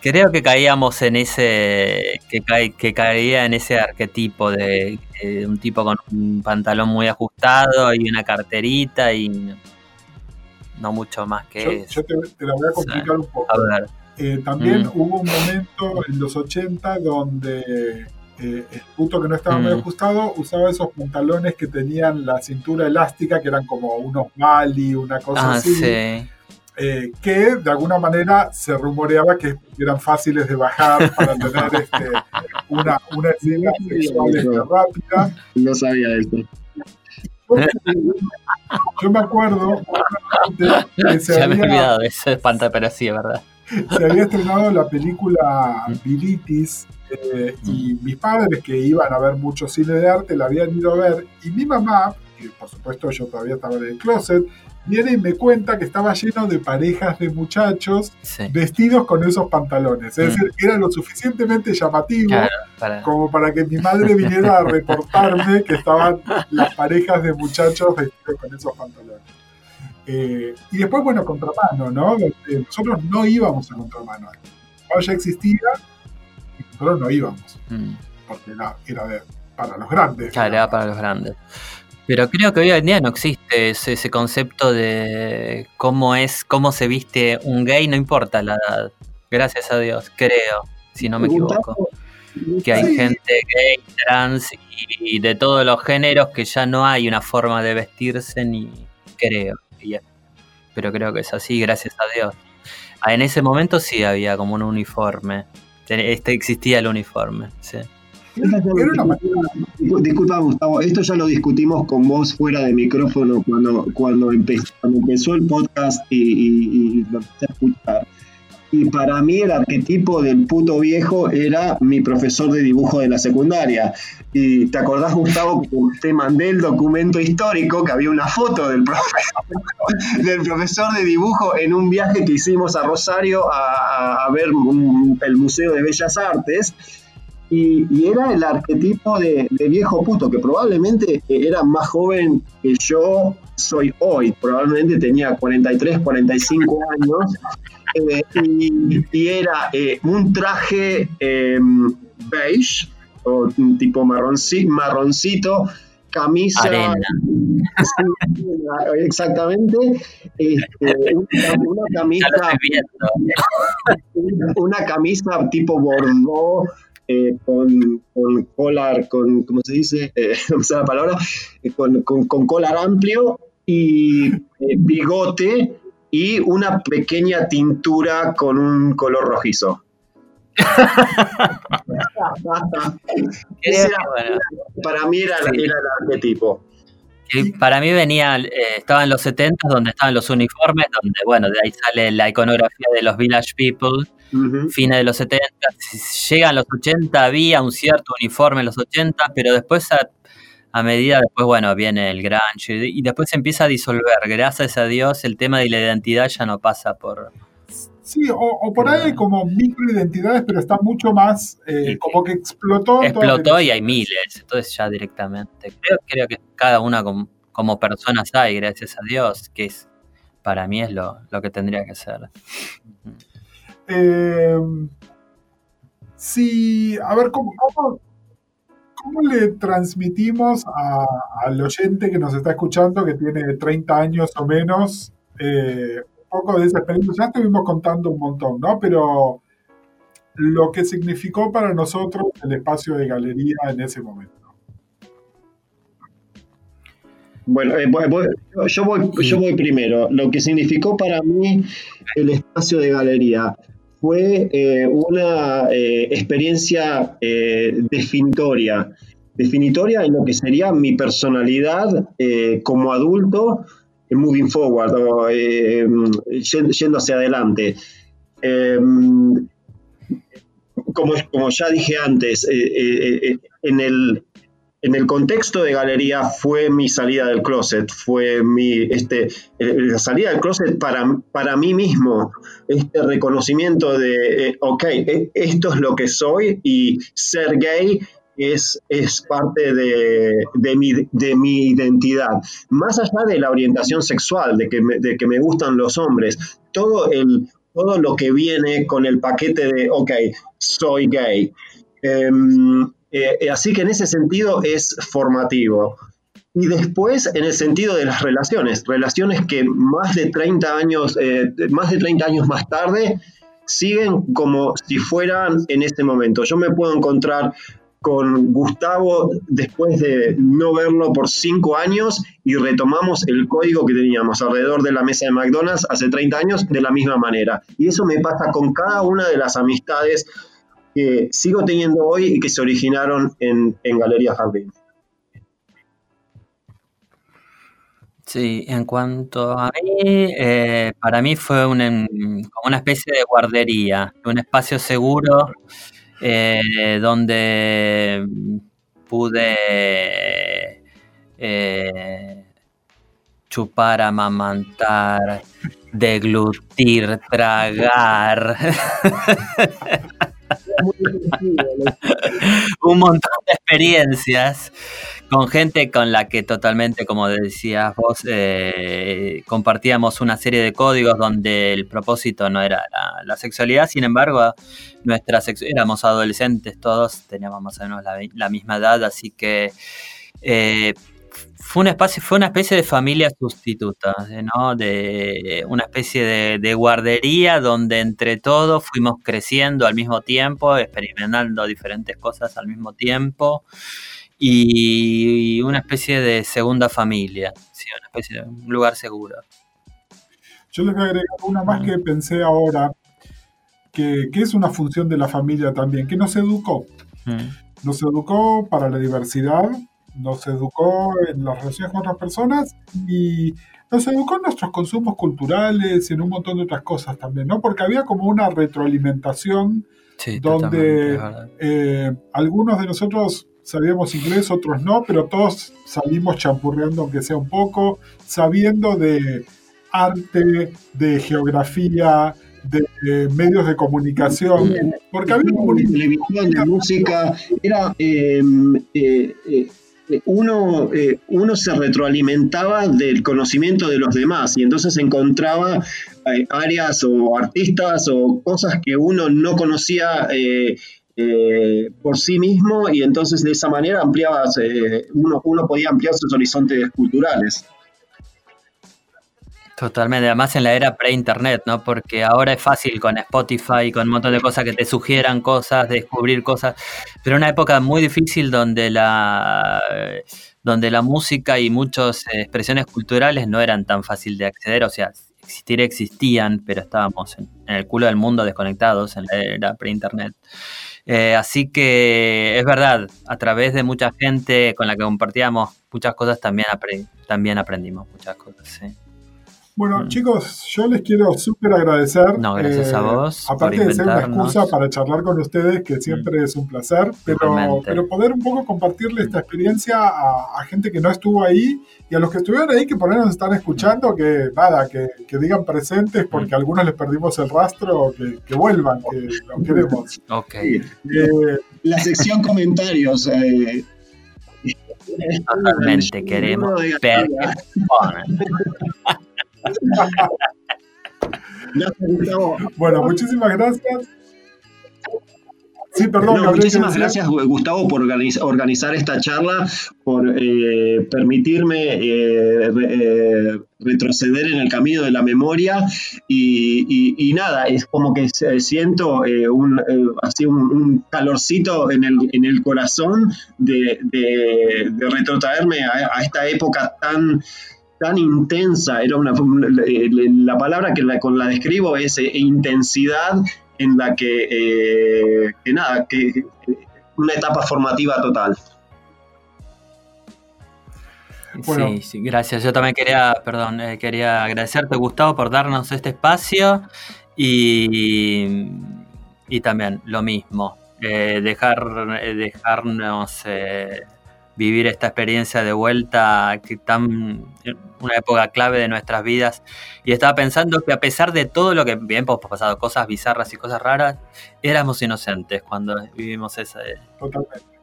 Creo que caíamos en ese. que, que caía en ese arquetipo de, un tipo con un pantalón muy ajustado y una carterita y. no mucho más que yo, eso. yo te, te la voy a complicar un poco. A ver, Eh, también Mm. hubo un momento en los 80 donde eh, el puto que no estaba Mm. muy ajustado usaba esos pantalones que tenían la cintura elástica, que eran como unos Mali, una cosa ah, así, sí. eh, que de alguna manera se rumoreaba que eran fáciles de bajar para tener este, una, una escena sexual este, rápida. No sabía eso. Yo me acuerdo que se Ya me he había, olvidado de eso, espanta, pero sí, es verdad. se había estrenado la película Viritis eh, y mis padres que iban a ver mucho cine de arte la habían ido a ver y mi mamá, y por supuesto yo todavía estaba en el closet, viene y me cuenta que estaba lleno de parejas de muchachos Sí, vestidos con esos pantalones. Es Mm. decir, era lo suficientemente llamativo claro, para... como para que mi madre viniera a reportarme que estaban las parejas de muchachos vestidos con esos pantalones. Eh, y después, bueno, contramano, ¿no? Eh, nosotros no íbamos a contramano. Contramano ya existía y nosotros no íbamos, Mm. porque era, era de- para los grandes. Claro, era para los grandes. Pero creo que hoy en día no existe ese, ese concepto de cómo es, cómo se viste un gay, no importa la edad. Gracias a Dios, creo, si no me equivoco. Que hay Sí. gente gay, trans y, y de todos los géneros que ya no hay una forma de vestirse ni creo. Pero creo que es así, gracias a Dios. Ah, En ese momento sí había como un uniforme. Este existía el uniforme, sí. Disculpa, Gustavo, esto ya lo discutimos con vos fuera de micrófono cuando, cuando, empe- cuando empezó el podcast y, y- y lo empecé a escuchar. Y para mí el arquetipo del puto viejo era mi profesor de dibujo de la secundaria. Y te acordás, Gustavo, que te mandé el documento histórico, que había una foto del profesor, del profesor de dibujo en un viaje que hicimos a Rosario a, a- ver el Museo de Bellas Artes. Y, era el arquetipo de viejo puto, que probablemente era más joven que yo soy hoy. Probablemente tenía 43, 45 años. Eh, y, y era eh, un traje eh, beige, o un tipo marronci- marroncito, camisa. Arena. Exactamente. este, una, camisa una camisa tipo bordó eh, con, con collar, con, ¿cómo se dice? Eh, no sale la palabra, Eh, con, con, con collar amplio y bigote y una pequeña tintura con un color rojizo. Ese era- Bueno, para mí era, Sí. era el arquetipo. para mí venía, eh, estaba en los 70 donde estaban los uniformes, donde, bueno, de ahí sale la iconografía de los Village People, Ujú. fines de los 70, si llegan los 80, había un cierto uniforme en los 80, pero después a, a medida, después, bueno, viene el grunge y, después se empieza a disolver. Gracias a Dios el tema de la identidad ya no pasa por... Sí, o, o por ahí hay como microidentidades, pero está mucho más, eh, como que explotó. Explotó y hay miles, entonces ya directamente. Creo, creo que cada una como, como personas hay, gracias a Dios, que es para mí es lo, lo que tendría que ser. Eh, sí, a ver, ¿cómo, cómo, cómo le transmitimos a- al oyente que nos está escuchando, que tiene 30 años o menos, eh, un poco de esa experiencia? Ya estuvimos contando un montón, ¿no? Pero lo que significó para nosotros el espacio de galería en ese momento. Bueno, eh, voy- voy- yo, voy, yo voy primero. Lo que significó para mí el espacio de galería fue eh, una eh, experiencia eh, definitoria, definitoria en lo que sería mi personalidad como adulto, moving forward, o, yendo, hacia adelante. Eh, como, como ya dije antes, en el, en el contexto de galería fue mi salida del closet, fue mi, este, eh, la salida del closet para, para mí mismo, este reconocimiento de, eh, ok, eh, esto es lo que soy y ser gay es, es parte de, de mi, de mi identidad. Más allá de la orientación sexual, de que me, de que me gustan los hombres, todo, el, todo lo que viene con el paquete de, ok, soy gay. Em, eh, así que en ese sentido es formativo. Y después, en el sentido de las relaciones, relaciones que más de 30 años, eh, más de 30 años más tarde siguen como si fueran en este momento. Yo me puedo encontrar con Gustavo después de no verlo por cinco años y retomamos el código que teníamos alrededor de la mesa de McDonald's hace 30 años de la misma manera. Y eso me pasa con cada una de las amistades que sigo teniendo hoy y que se originaron en, en Galería Jardín. Sí, en cuanto a mí, eh, para mí fue una, como una especie de guardería, un espacio seguro eh, donde pude eh, chupar, amamantar, deglutir, tragar. un montón de experiencias con gente con la que totalmente, como decías vos, eh, compartíamos una serie de códigos donde el propósito no era la, sexualidad, sin embargo, nuestra éramos adolescentes todos, teníamos más o menos la, misma edad, así que eh, fue una especie, fue una especie de familia sustituta, ¿no? De una especie de, de, guardería donde entre todos fuimos creciendo al mismo tiempo, experimentando diferentes cosas al mismo tiempo y una especie de segunda familia, sí, una especie de un lugar seguro. Yo les voy a agregar una más que pensé ahora, que, es una función de la familia también, que nos educó. Nos educó para la diversidad, nos educó en las relaciones con otras personas y nos educó en nuestros consumos culturales y en un montón de otras cosas también, ¿no? Porque había como una retroalimentación donde eh, algunos de nosotros sabíamos inglés, otros no, pero todos salimos champurreando, aunque sea un poco, sabiendo de arte, de geografía, de, medios de comunicación, porque había televisión, de música, era eh, eh, uno, eh, uno se retroalimentaba del conocimiento de los demás y entonces encontraba áreas o artistas o cosas que uno no conocía eh, por sí mismo y entonces de esa manera ampliaba, eh, uno, uno podía ampliar sus horizontes culturales. Totalmente, además en la era pre-internet, ¿no? Porque ahora es fácil con Spotify, con un montón de cosas que te sugieran cosas, descubrir cosas, pero una época muy difícil donde la, donde la música y muchas expresiones culturales no eran tan fácil de acceder, o sea, existir existían, pero estábamos en, en el culo del mundo desconectados en la era pre-internet. Eh, así que es verdad, a través de mucha gente con la que compartíamos muchas cosas también, también aprendimos muchas cosas. Sí. Bueno, mm. chicos, yo les quiero súper agradecer. No, gracias a eh, vos. Aparte de ser una excusa para charlar con ustedes, que siempre mm. es un placer, pero, pero poder un poco compartirle esta experiencia a, gente que no estuvo ahí y a los que estuvieron ahí, que por ahí nos están escuchando, que nada, que, digan presentes porque a algunos les perdimos el rastro, que, que vuelvan, que lo queremos. Ok. Eh, La sección comentarios. Eh, Totalmente, queremos ver bueno, muchísimas gracias. Sí, perdón. muchísimas gracias, Gustavo, por organizar esta charla, por eh, permitirme eh, eh, retroceder en el camino de la memoria y, nada, es como que siento un, así un, calorcito en el, corazón de, retrotraerme a esta época tan tan intensa, era una, la palabra que la, con la describo es eh, intensidad en la que, eh, que nada, que una etapa formativa total. Sí, sí, gracias. Yo también quería, perdón, eh, quería agradecerte, Gustavo, por darnos este espacio y, y también lo mismo, dejar, dejarnos vivir esta experiencia de vuelta, que tan una época clave de nuestras vidas. Y estaba pensando que a pesar de todo lo que bien hemos pasado, cosas bizarras y cosas raras, éramos inocentes cuando vivimos esa.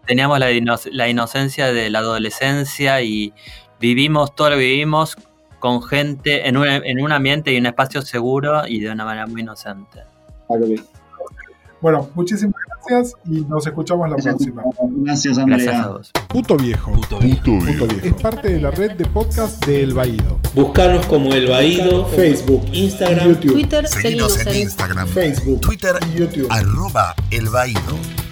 Teníamos la, la inocencia de la adolescencia y vivimos todo lo que vivimos con gente en un, en un ambiente y un espacio seguro y de una manera muy inocente. Bueno, muchísimas gracias y nos escuchamos la próxima. Gracias, Gracias a Andrea. Puto Viejo. Puto Viejo. Es parte de la red de podcast de El Baído. Buscarnos como El Baído, Facebook, Instagram, YouTube, Twitter, Seguinos seguimos en en Instagram, Facebook, Twitter, y YouTube. arroba El Baído.